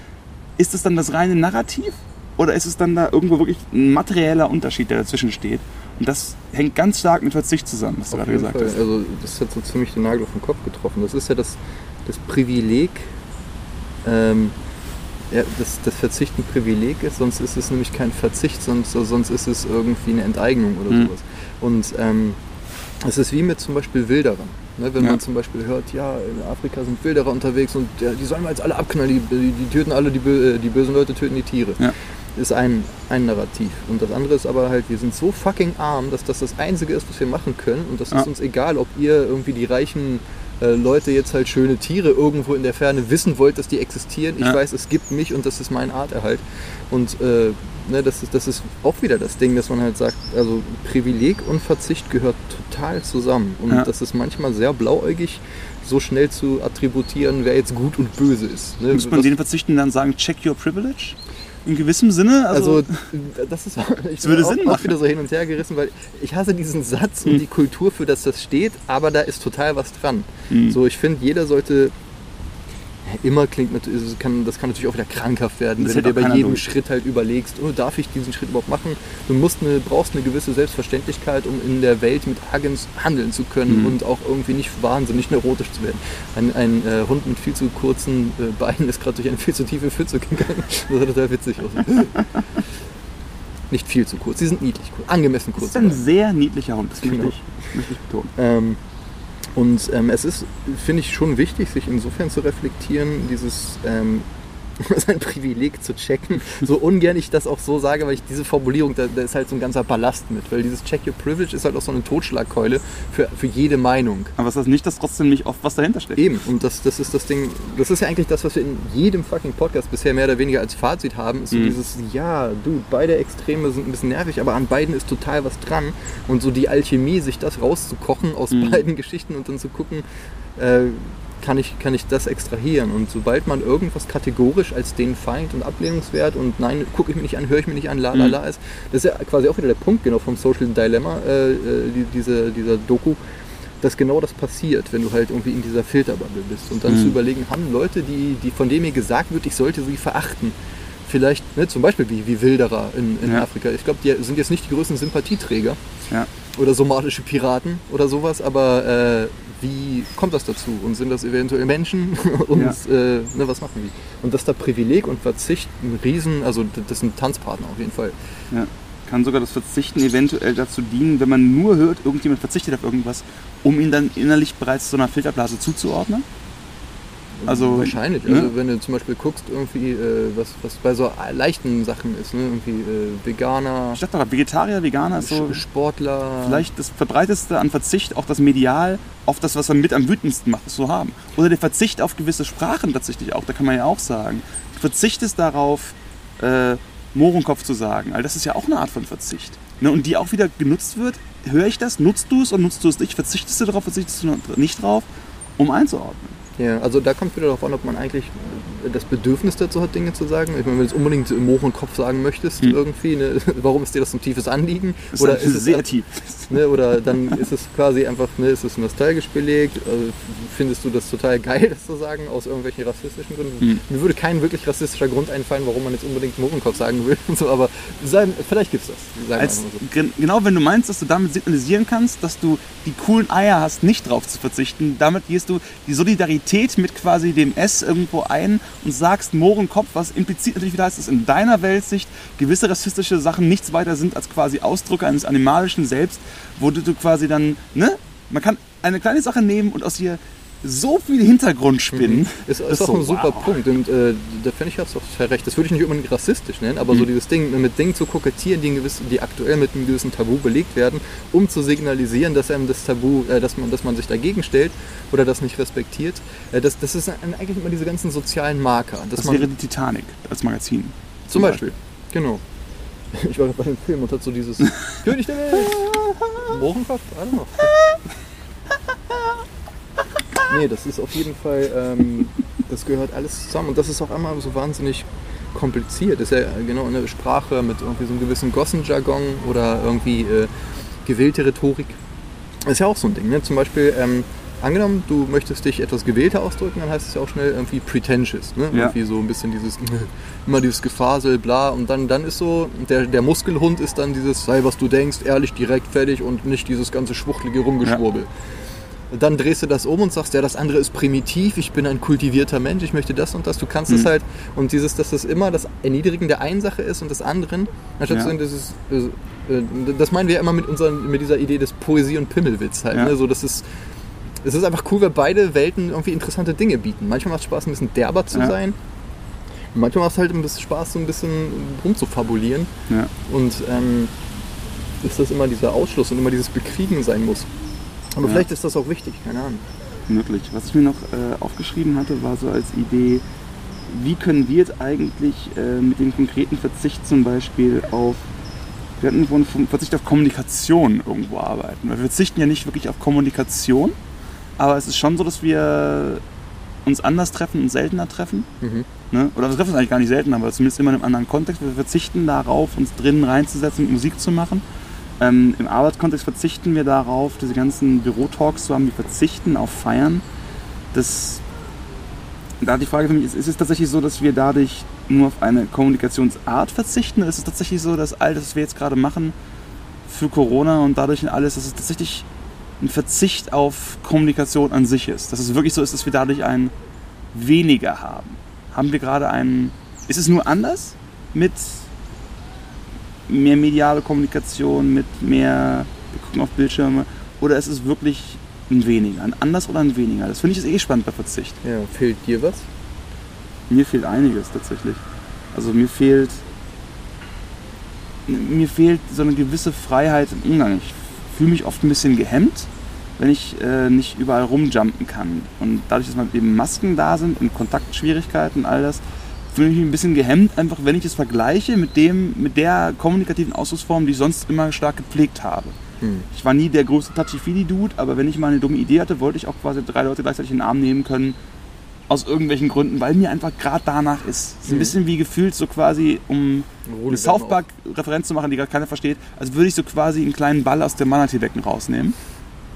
ist es dann das reine Narrativ oder ist es dann da irgendwo wirklich ein materieller Unterschied, der dazwischen steht? Und das hängt ganz stark mit Verzicht zusammen, was du gerade gesagt Fall. hast. Also das hat so ziemlich den Nagel auf den Kopf getroffen. Das ist ja das, das Privileg, ähm, ja, das, das Verzicht ein Privileg ist, sonst ist es nämlich kein Verzicht, sonst, sonst ist es irgendwie eine Enteignung oder mhm. sowas. Und ähm, es ist wie mit zum Beispiel Wilderern. Ne, wenn ja. man zum Beispiel hört, ja, in Afrika sind Wilderer unterwegs und ja, die sollen wir jetzt alle abknallen, die, die, die töten alle, die, äh, die, bösen Leute töten die Tiere. Ja. Ist ein, ein Narrativ. Und das andere ist aber halt, wir sind so fucking arm, dass das das Einzige ist, was wir machen können. Und das ja. ist uns egal, ob ihr irgendwie die reichen äh, Leute jetzt halt schöne Tiere irgendwo in der Ferne wissen wollt, dass die existieren. Ich ja. weiß, es gibt mich und das ist mein Arterhalt. Und äh, ne, das, ist, das ist auch wieder das Ding, dass man halt sagt, also Privileg und Verzicht gehört total zusammen. Und ja. das ist manchmal sehr blauäugig so schnell zu attributieren, wer jetzt gut und böse ist. Ne? Muss man den Verzichten dann sagen, check your privilege? In gewissem Sinne. Also, also das ist ich würde auch, Sinn auch wieder so hin und her gerissen, weil ich hasse diesen Satz und hm. die Kultur, für das das steht, aber da ist total was dran. Hm. So, ich finde, jeder sollte immer klingt natürlich, kann, das kann natürlich auch wieder krankhaft werden, das wenn du dir bei jedem durch. Schritt halt überlegst, oh, darf ich diesen Schritt überhaupt machen? Du musst eine, brauchst eine gewisse Selbstverständlichkeit, um in der Welt mit Agens handeln zu können mhm. und auch irgendwie nicht wahnsinnig neurotisch zu werden. Ein, ein äh, Hund mit viel zu kurzen äh, Beinen ist gerade durch eine viel zu tiefe Pfütze gegangen. Das sah total witzig aus. nicht viel zu kurz, sie sind niedlich, angemessen kurz. Das ist ein sehr niedlicher Hund, das genau. ich, möchte ich betonen. Ähm, und ähm, es ist, finde ich, schon wichtig, sich insofern zu reflektieren, dieses ähm, sein Privileg zu checken. So ungern ich das auch so sage, weil ich diese Formulierung, da, da, ist halt so ein ganzer Ballast mit. Weil dieses Check Your Privilege ist halt auch so eine Totschlagkeule für, für jede Meinung. Aber ist das nicht, dass trotzdem nicht oft was dahinter steckt? Eben. Und das, das ist das Ding, das ist ja eigentlich das, was wir in jedem fucking Podcast bisher mehr oder weniger als Fazit haben. Ist so mhm. dieses, ja, du, beide Extreme sind ein bisschen nervig, aber an beiden ist total was dran. Und so die Alchemie, sich das rauszukochen aus mhm. beiden Geschichten und dann zu gucken, äh, kann ich, kann ich das extrahieren. Und sobald man irgendwas kategorisch als den Feind und ablehnungswert und nein, gucke ich mir nicht an, höre ich mir nicht an, la la mhm. la ist, das ist ja quasi auch wieder der Punkt genau vom Social Dilemma, äh, äh, die, diese, dieser Doku, dass genau das passiert, wenn du halt irgendwie in dieser Filterbubble bist. Und dann mhm. zu überlegen, haben Leute, die, die von denen mir gesagt wird, ich sollte sie verachten, vielleicht, ne, zum Beispiel wie, wie Wilderer in, in ja. Afrika, ich glaube, die sind jetzt nicht die größten Sympathieträger. Ja. Oder somalische Piraten oder sowas, aber äh, wie kommt das dazu? Und sind das eventuell Menschen? und ja. äh, ne, was machen die? Und dass da Privileg und Verzicht ein Riesen, also das sind Tanzpartner auf jeden Fall. Ja. Kann sogar das Verzichten eventuell dazu dienen, wenn man nur hört, irgendjemand verzichtet auf irgendwas, um ihn dann innerlich bereits so einer Filterblase zuzuordnen? Also, Wahrscheinlich. Ne? Also wenn du zum Beispiel guckst, irgendwie, äh, was, was bei so leichten Sachen ist, ne? irgendwie äh, Veganer. Ich dachte doch, Vegetarier, Veganer ist so. Sportler. Vielleicht das Verbreiteste an Verzicht, auch das Medial, auf das, was man mit am wütendsten macht, so haben. Oder der Verzicht auf gewisse Sprachen tatsächlich auch, da kann man ja auch sagen. Du verzichtest darauf, äh, Mohrenkopf zu sagen. All das ist ja auch eine Art von Verzicht. Ne? Und die auch wieder genutzt wird. Höre ich das? Nutzt du es oder nutzt du es nicht? Verzichtest du darauf, verzichtest du nicht drauf, um einzuordnen? Ja, also da kommt wieder darauf an, ob man eigentlich das Bedürfnis dazu hat, Dinge zu sagen. Ich meine, wenn du es unbedingt im Moor und Kopf sagen möchtest, hm. irgendwie, ne, warum ist dir das so ein tiefes Anliegen? Das oder ist es sehr tief. Ne, oder dann ist es quasi einfach, ne, ist es nostalgisch belegt? Also findest du das total geil, das zu sagen, aus irgendwelchen rassistischen Gründen? Hm. Mir würde kein wirklich rassistischer Grund einfallen, warum man jetzt unbedingt Mohrenkopf sagen will. Und so, aber sein, vielleicht gibt es das. Als, so. Genau, wenn du meinst, dass du damit signalisieren kannst, dass du die coolen Eier hast, nicht drauf zu verzichten, damit gehst du die Solidarität Identität mit quasi dem S irgendwo ein und sagst Mohrenkopf, was implizit natürlich wieder heißt, dass in deiner Weltsicht gewisse rassistische Sachen nichts weiter sind als quasi Ausdrücke eines animalischen Selbst, wo du quasi dann, ne? Man kann eine kleine Sache nehmen und aus ihr so viel Hintergrundspinnen. Mhm. Ist, ist, auch so, ein super wow. Punkt. Und äh, da finde ich, hast du auch recht. Das würde ich nicht unbedingt rassistisch nennen, aber Mhm. so dieses Ding, mit Dingen zu kokettieren, die, gewissen, die aktuell mit einem gewissen Tabu belegt werden, um zu signalisieren, dass einem das Tabu, äh, dass, man, dass man sich dagegen stellt oder das nicht respektiert. Äh, das, das ist eigentlich immer diese ganzen sozialen Marker. Das man, wäre die Titanic als Magazin. zum Beispiel. Genau. Ich war bei einem Film und hat so dieses König der Welt. Mohrenkopf? I don't know. Nee, das ist auf jeden Fall, ähm, das gehört alles zusammen und das ist auch einmal so wahnsinnig kompliziert. Das ist ja genau eine Sprache mit irgendwie so einem gewissen Gossenjargon oder irgendwie äh, gewählte Rhetorik. Das ist ja auch so ein Ding. Ne? Zum Beispiel, ähm, angenommen, du möchtest dich etwas gewählter ausdrücken, dann heißt es ja auch schnell irgendwie pretentious. Ne? Ja. Irgendwie so ein bisschen dieses, immer dieses Gefasel, bla. Und dann, dann ist so, der, der Muskelhund ist dann dieses, sei was du denkst, ehrlich, direkt, fertig und nicht dieses ganze schwuchtelige Rumgeschwurbel. Dann drehst du das um und sagst, ja, das andere ist primitiv, ich bin ein kultivierter Mensch, ich möchte das und das. Du kannst es Mhm. halt, und dieses, dass das immer das Erniedrigen der einen Sache ist und des anderen, anstatt Ja. zu sagen, das ist, äh, das meinen wir ja immer mit, unseren, mit dieser Idee des Poesie- und Pimmelwitz halt. Ja. Ne? So, das ist, es ist einfach cool, weil beide Welten irgendwie interessante Dinge bieten. Manchmal macht es Spaß, ein bisschen derber zu Ja. sein. Manchmal macht es halt ein bisschen Spaß, so ein bisschen rumzufabulieren. Ja. Und ähm, dass das immer dieser Ausschluss und immer dieses Bekriegen sein muss. Aber Ja. vielleicht ist das auch wichtig, keine Ahnung. möglich. Was ich mir noch äh, aufgeschrieben hatte, war so als Idee, wie können wir jetzt eigentlich äh, mit dem konkreten Verzicht zum Beispiel auf, wir hatten von Verzicht auf Kommunikation irgendwo arbeiten. Weil wir verzichten ja nicht wirklich auf Kommunikation, aber es ist schon so, dass wir uns anders treffen und seltener treffen. Mhm. Ne? Oder wir treffen uns eigentlich gar nicht selten, aber zumindest immer in einem anderen Kontext. Wir verzichten darauf, uns drinnen reinzusetzen und Musik zu machen. Ähm, Im Arbeitskontext verzichten wir darauf, diese ganzen Bürotalks zu haben. Wir verzichten auf Feiern. Das, da die Frage für mich ist, ist es tatsächlich so, dass wir dadurch nur auf eine Kommunikationsart verzichten? Oder ist es tatsächlich so, dass all das, was wir jetzt gerade machen für Corona und dadurch und alles, dass es tatsächlich ein Verzicht auf Kommunikation an sich ist? Dass es wirklich so ist, dass wir dadurch ein weniger haben? Haben wir gerade einen. Ist es nur anders mit mehr mediale Kommunikation, mit mehr. Wir gucken auf Bildschirme? Oder ist es wirklich ein weniger? Ein anders oder ein weniger? Das finde ich ist eh spannend bei Verzicht. Ja, fehlt dir was? Mir fehlt einiges tatsächlich. Also mir fehlt. Mir fehlt so eine gewisse Freiheit im Umgang. Ich fühle mich oft ein bisschen gehemmt, wenn ich äh, nicht überall rumjumpen kann. Und dadurch, dass mal eben Masken da sind und Kontaktschwierigkeiten und all das, fühle ich mich ein bisschen gehemmt, einfach wenn ich es vergleiche mit, dem, mit der kommunikativen Ausdrucksform, die ich sonst immer stark gepflegt habe. Hm. Ich war nie der größte Touchy-Feely-Dude, aber wenn ich mal eine dumme Idee hatte, wollte ich auch quasi drei Leute gleichzeitig in den Arm nehmen können. Aus irgendwelchen Gründen, weil mir einfach gerade danach ist. Es ist ein Mhm. bisschen wie gefühlt so quasi, um eine South Park-Referenz zu machen, die gerade keiner versteht, als würde ich so quasi einen kleinen Ball aus dem Manatee-Becken rausnehmen,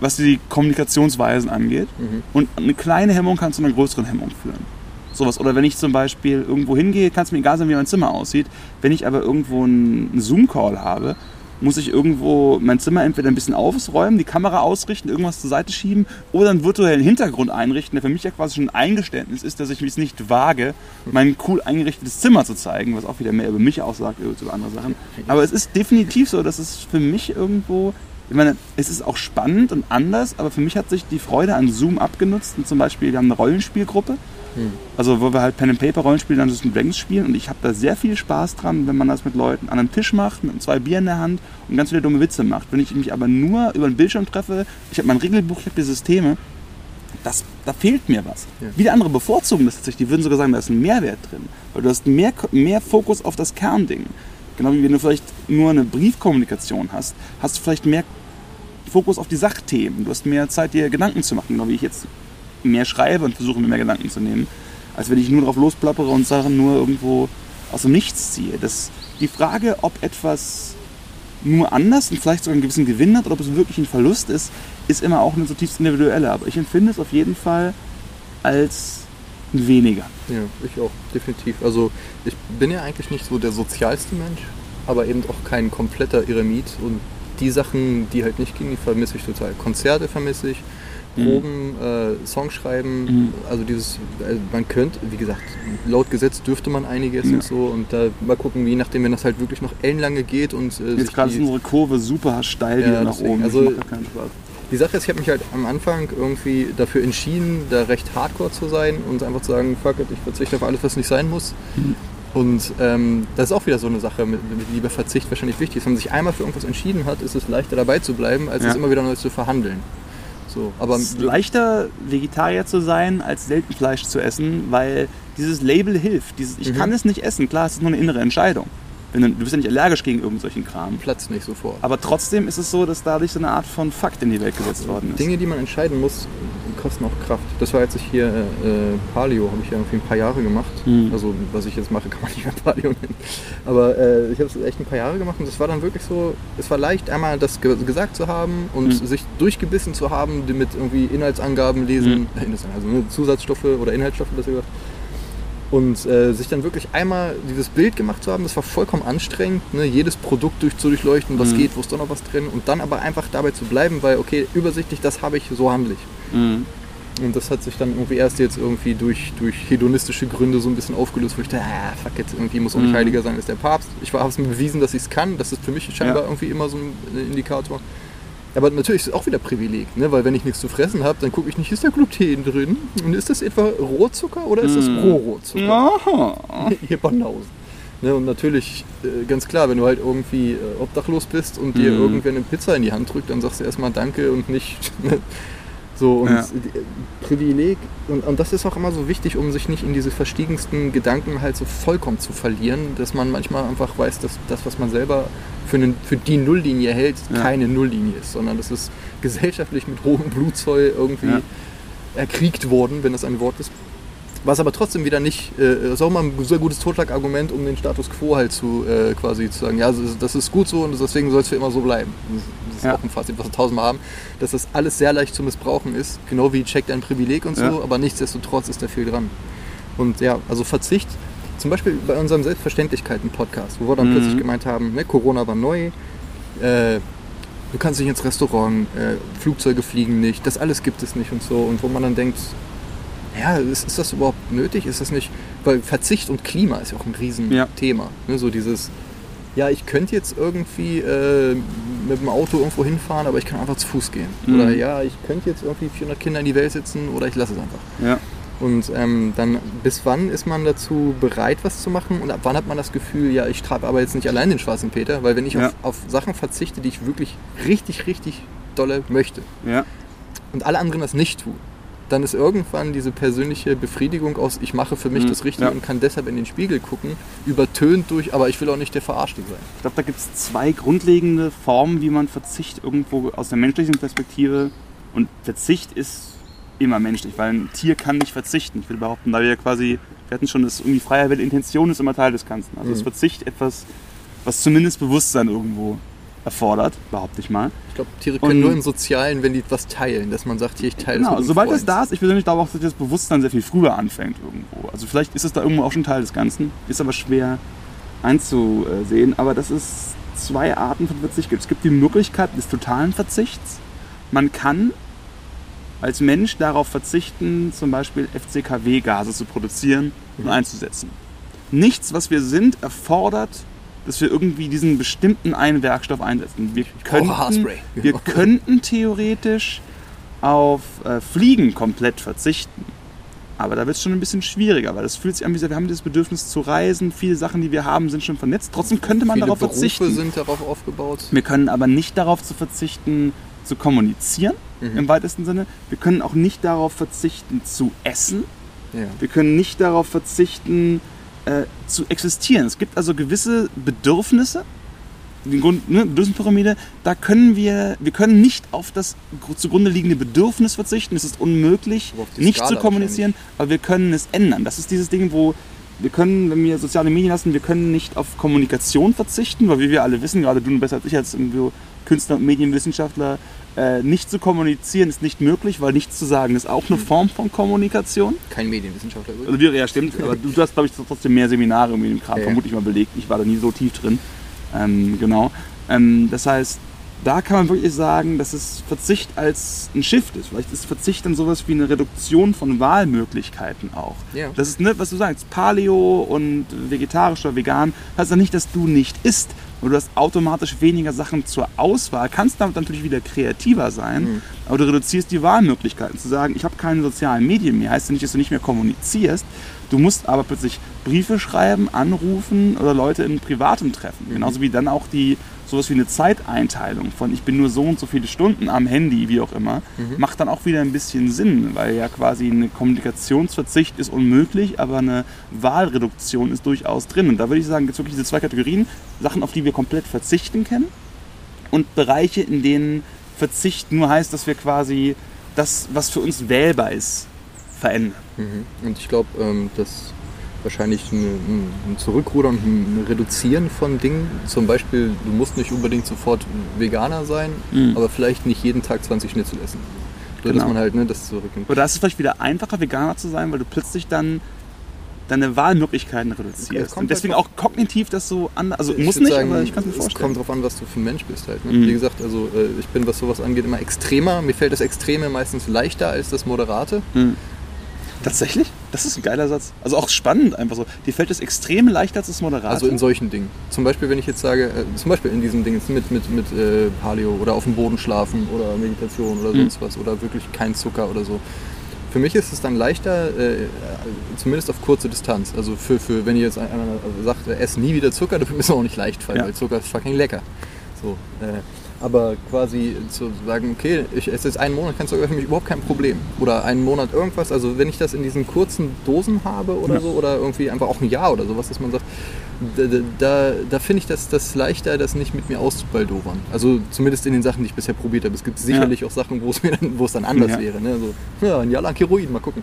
was die Kommunikationsweisen angeht. Mhm. Und eine kleine Hemmung kann zu einer größeren Hemmung führen. Sowas. Oder wenn ich zum Beispiel irgendwo hingehe, kann es mir egal sein, wie mein Zimmer aussieht. Wenn ich aber irgendwo einen Zoom-Call habe, muss ich irgendwo mein Zimmer entweder ein bisschen aufräumen, die Kamera ausrichten, irgendwas zur Seite schieben oder einen virtuellen Hintergrund einrichten, der für mich ja quasi schon ein Eingeständnis ist, dass ich es nicht wage, mein cool eingerichtetes Zimmer zu zeigen, was auch wieder mehr über mich aussagt als über andere Sachen. Aber es ist definitiv so, dass es für mich irgendwo, ich meine, es ist auch spannend und anders, aber für mich hat sich die Freude an Zoom abgenutzt. Und zum Beispiel, wir haben eine Rollenspielgruppe, Hm. also wo wir halt Pen and Paper Rollenspiel Dungeons and Dragons spielen und ich habe da sehr viel Spaß dran, wenn man das mit Leuten an einem Tisch macht, mit zwei Bier in der Hand und ganz viele dumme Witze macht. Wenn ich mich aber nur über den Bildschirm treffe, ich habe mein Regelbuch, ich habe die Systeme, das, da fehlt mir was. Ja. Wieder andere bevorzugen das tatsächlich, die würden sogar sagen, da ist ein Mehrwert drin, weil du hast mehr, mehr Fokus auf das Kernding. Genau wie wenn du vielleicht nur eine Briefkommunikation hast, hast du vielleicht mehr Fokus auf die Sachthemen. Du hast mehr Zeit, dir Gedanken zu machen, genau wie ich jetzt mehr schreibe und versuche mir mehr Gedanken zu nehmen, als wenn ich nur drauf losplappere und Sachen nur irgendwo aus dem Nichts ziehe. Das, die Frage, ob etwas nur anders und vielleicht sogar einen gewissen Gewinn hat oder ob es wirklich ein Verlust ist, ist immer auch eine zutiefst individuelle. Aber ich empfinde es auf jeden Fall als weniger. Ja, ich auch, definitiv. Also ich bin ja eigentlich nicht so der sozialste Mensch, aber eben auch kein kompletter Eremit. Und die Sachen, die halt nicht gingen, die vermisse ich total. Konzerte vermisse ich, Mhm. Proben, äh, Songschreiben, Mhm. also dieses, also man könnte, wie gesagt, laut Gesetz dürfte man einiges Ja. und so und da mal gucken, je nachdem, wenn das halt wirklich noch ellenlange geht und äh, Jetzt gerade ist unsere Kurve super steil Ja, wieder nach deswegen, oben. also- keinen Spaß. Die Sache ist, ich habe mich halt am Anfang irgendwie dafür entschieden, da recht hardcore zu sein und einfach zu sagen, fuck it, ich verzichte auf alles, was nicht sein muss. Mhm. Und ähm, das ist auch wieder so eine Sache, mit, mit lieber Verzicht wahrscheinlich wichtig ist. Wenn man sich einmal für irgendwas entschieden hat, ist es leichter dabei zu bleiben, als Ja. es immer wieder neu zu verhandeln. So, aber Es ist leichter, Vegetarier zu sein, als selten Fleisch zu essen, weil dieses Label hilft. Dieses, ich Mhm. kann es nicht essen. Klar, es ist nur eine innere Entscheidung. Wenn du, du bist ja nicht allergisch gegen irgendwelchen Kram. Platz nicht sofort. Aber trotzdem ist es so, dass dadurch so eine Art von Fakt in die Welt gesetzt worden ist. Dinge, die man entscheiden muss, kosten auch Kraft. Das war, als ich hier äh, Paleo, habe ich ja irgendwie ein paar Jahre gemacht. Mhm. Also was ich jetzt mache, kann man nicht mehr Paleo nennen. Aber äh, ich habe es echt ein paar Jahre gemacht und es war dann wirklich so, es war leicht, einmal das ge gesagt zu haben und Mhm. sich durchgebissen zu haben, mit irgendwie Inhaltsangaben lesen, äh, also ne, Zusatzstoffe oder Inhaltsstoffe, besser gesagt. Und äh, sich dann wirklich einmal dieses Bild gemacht zu haben, das war vollkommen anstrengend, ne? jedes Produkt durch, zu durchleuchten, was Mhm. geht, wo ist doch noch was drin und dann aber einfach dabei zu bleiben, weil okay, übersichtlich, das habe ich, so handle ich. Mhm. Und das hat sich dann irgendwie erst jetzt irgendwie durch, durch hedonistische Gründe so ein bisschen aufgelöst, wo ich dachte, ah, fuck it, irgendwie muss auch nicht Mhm. heiliger sein als der Papst. Ich habe es mir bewiesen, dass ich es kann, das ist für mich scheinbar Ja. irgendwie immer so ein Indikator. Aber natürlich ist es auch wieder Privileg, ne? weil wenn ich nichts zu fressen habe, dann gucke ich nicht, ist da Gluten drin? Und ist das etwa Rohzucker oder ist das Mhm. Rohrohzucker? Aha. Hier Banausen. Ne, und natürlich, äh, ganz klar, wenn du halt irgendwie äh, obdachlos bist und dir Mhm. irgendwer eine Pizza in die Hand drückt, dann sagst du erstmal Danke und nicht. So, und Ja. Privileg, und, und das ist auch immer so wichtig, um sich nicht in diese verstiegensten Gedanken halt so vollkommen zu verlieren, dass man manchmal einfach weiß, dass das, was man selber für, einen, für die Nulllinie hält, Ja. keine Nulllinie ist, sondern das ist gesellschaftlich mit hohem Blutzoll irgendwie Ja. erkriegt worden, wenn das ein Wort ist. Was aber trotzdem wieder nicht, äh, das ist auch mal ein sehr gutes Totschlagargument, um den Status quo halt zu äh, quasi zu sagen, ja, das ist, gut so und deswegen soll es für immer so bleiben. Das, das ist Ja. auch ein Fazit, was wir tausendmal haben, dass das alles sehr leicht zu missbrauchen ist, genau wie checkt ein Privileg und so, Ja. aber nichtsdestotrotz ist da viel dran. Und ja, also Verzicht, zum Beispiel bei unserem Selbstverständlichkeiten-Podcast, wo wir dann Mhm. plötzlich gemeint haben, ne, Corona war neu, äh, du kannst nicht ins Restaurant, äh, Flugzeuge fliegen nicht, das alles gibt es nicht und so. Und wo man dann denkt, ja, ist, ist das überhaupt nötig? Ist das nicht, weil Verzicht und Klima ist ja auch ein Riesenthema. Ne? So dieses, ja, ich könnte jetzt irgendwie äh, mit dem Auto irgendwo hinfahren, aber ich kann einfach zu Fuß gehen. Mhm. Oder ja, ich könnte jetzt irgendwie 400 Kinder in die Welt setzen oder ich lasse es einfach. Ja. Und ähm, dann, bis wann ist man dazu bereit, was zu machen? Und ab wann hat man das Gefühl, ja, ich treibe aber jetzt nicht allein den schwarzen Peter? Weil wenn ich Ja. auf, auf Sachen verzichte, die ich wirklich richtig, richtig dolle möchte Ja. und alle anderen das nicht tun, dann ist irgendwann diese persönliche Befriedigung aus, ich mache für mich Mhm, das Richtige ja. und kann deshalb in den Spiegel gucken, übertönt durch, aber ich will auch nicht der Verarschte sein. Ich glaube, da gibt es zwei grundlegende Formen, wie man Verzicht irgendwo aus der menschlichen Perspektive und Verzicht ist immer menschlich, weil ein Tier kann nicht verzichten. Ich will behaupten, da wir ja quasi, wir hatten schon das irgendwie freie Wille, Intention ist immer Teil des Ganzen. Also ist Mhm. Verzicht etwas, was zumindest Bewusstsein irgendwo erfordert, behaupte ich mal. Ich glaube, Tiere können Und- nur im Sozialen, wenn die was teilen, dass man sagt, hier, ich teile Genau, das sobald es Freund. da ist, ich persönlich glaube auch, dass das Bewusstsein sehr viel früher anfängt irgendwo. Also vielleicht ist es da irgendwo auch schon Teil des Ganzen, ist aber schwer einzusehen. Aber dass es zwei Arten von Verzicht gibt. Es gibt die Möglichkeit des totalen Verzichts. Man kann als Mensch darauf verzichten, zum Beispiel FCKW-Gase zu produzieren und Mhm. einzusetzen. Nichts, was wir sind, erfordert, dass wir irgendwie diesen bestimmten einen Werkstoff einsetzen. Wir brauche könnten, wir könnten theoretisch auf äh, Fliegen komplett verzichten. Aber da wird es schon ein bisschen schwieriger, weil es fühlt sich an, wie wir haben dieses Bedürfnis zu reisen. Viele Sachen, die wir haben, sind schon vernetzt. Trotzdem könnte man Viele darauf Berufe verzichten. sind darauf aufgebaut. Wir können aber nicht darauf zu verzichten, zu kommunizieren Mhm. im weitesten Sinne. Wir können auch nicht darauf verzichten, zu essen. Ja. Wir können nicht darauf verzichten, äh, zu existieren. Es gibt also gewisse Bedürfnisse, die Grund, ne, Bedürfnispyramide, da können wir, wir können nicht auf das gru- zugrunde liegende Bedürfnis verzichten. Es ist unmöglich, nicht Skala zu kommunizieren, aber wir können es ändern. Das ist dieses Ding, wo wir können, wenn wir soziale Medien lassen, wir können nicht auf Kommunikation verzichten, weil wie wir alle wissen, gerade du besser als ich als irgendwie Künstler und Medienwissenschaftler, äh, nicht zu kommunizieren ist nicht möglich, weil nichts zu sagen ist auch eine Form von Kommunikation. Kein Medienwissenschaftler. Also wir, ja, stimmt, aber du, hast, glaube ich, trotzdem mehr Seminare mit dem Kram ja. vermutlich mal belegt. Ich war da nie so tief drin. Ähm, genau. Ähm, das heißt, da kann man wirklich sagen, dass es Verzicht als ein Shift ist. Vielleicht ist Verzicht dann sowas wie eine Reduktion von Wahlmöglichkeiten auch. Ja. Das ist, ne, was du sagst, Paleo und vegetarisch oder vegan, heißt ja nicht, dass du nicht isst. Und du hast automatisch weniger Sachen zur Auswahl, kannst damit natürlich wieder kreativer sein, mhm. aber du reduzierst die Wahlmöglichkeiten. Zu sagen, ich habe keine sozialen Medien mehr, heißt ja nicht, dass du nicht mehr kommunizierst, Du musst aber plötzlich Briefe schreiben, anrufen oder Leute in privatem treffen. Mhm. Genauso wie dann auch die sowas wie eine Zeiteinteilung von ich bin nur so und so viele Stunden am Handy, wie auch immer, mhm. macht dann auch wieder ein bisschen Sinn, weil ja quasi eine Kommunikationsverzicht ist unmöglich, aber eine Wahlreduktion ist durchaus drin. Und da würde ich sagen, gibt es wirklich diese zwei Kategorien, Sachen, auf die wir komplett verzichten können und Bereiche, in denen Verzicht nur heißt, dass wir quasi das, was für uns wählbar ist, verändern. Mhm. Und ich glaube, ähm, dass wahrscheinlich ein, ein Zurückrudern, ein Reduzieren von Dingen, zum Beispiel, du musst nicht unbedingt sofort Veganer sein, mhm. aber vielleicht nicht jeden Tag 20 Schnitzel essen. So, genau. dass man halt ne, das zurücknimmt. Oder ist es vielleicht wieder einfacher, Veganer zu sein, weil du plötzlich dann deine Wahlmöglichkeiten reduzierst. Und deswegen halt auch kognitiv das so anders. Also ich muss nicht, sagen, aber ich kann es mir vorstellen. Es kommt darauf an, was du für ein Mensch bist halt. Ne? Mhm. Wie gesagt, also äh, ich bin, was sowas angeht, immer extremer. Mir fällt das Extreme meistens leichter als das Moderate. Mhm. Tatsächlich? Das ist ein geiler Satz. Also auch spannend einfach so. Dir fällt es extrem leichter als das Moderat. Also in solchen Dingen. Zum Beispiel, wenn ich jetzt sage, äh, zum Beispiel in diesen Dingen mit, mit, mit äh, Paleo oder auf dem Boden schlafen oder Meditation oder sonst mhm. was oder wirklich kein Zucker oder so. Für mich ist es dann leichter, äh, zumindest auf kurze Distanz. Also für, für wenn ihr jetzt einer sagt, äh, ess nie wieder Zucker, dafür ist es auch nicht leicht fallen, ja. weil Zucker ist fucking lecker. So, äh, aber quasi zu sagen, okay, ich esse jetzt einen Monat, kannst du für mich überhaupt kein Problem. Oder einen Monat irgendwas. Also wenn ich das in diesen kurzen Dosen habe oder ja. so, oder irgendwie einfach auch ein Jahr oder sowas, dass man sagt, da, da, da finde ich das, das leichter, das nicht mit mir auszubaldowern. Also zumindest in den Sachen, die ich bisher probiert habe. Es gibt sicherlich ja. auch Sachen, wo es, dann anders ja. wäre. Ne? So, ja, ein Jahr lang Heroin, mal gucken.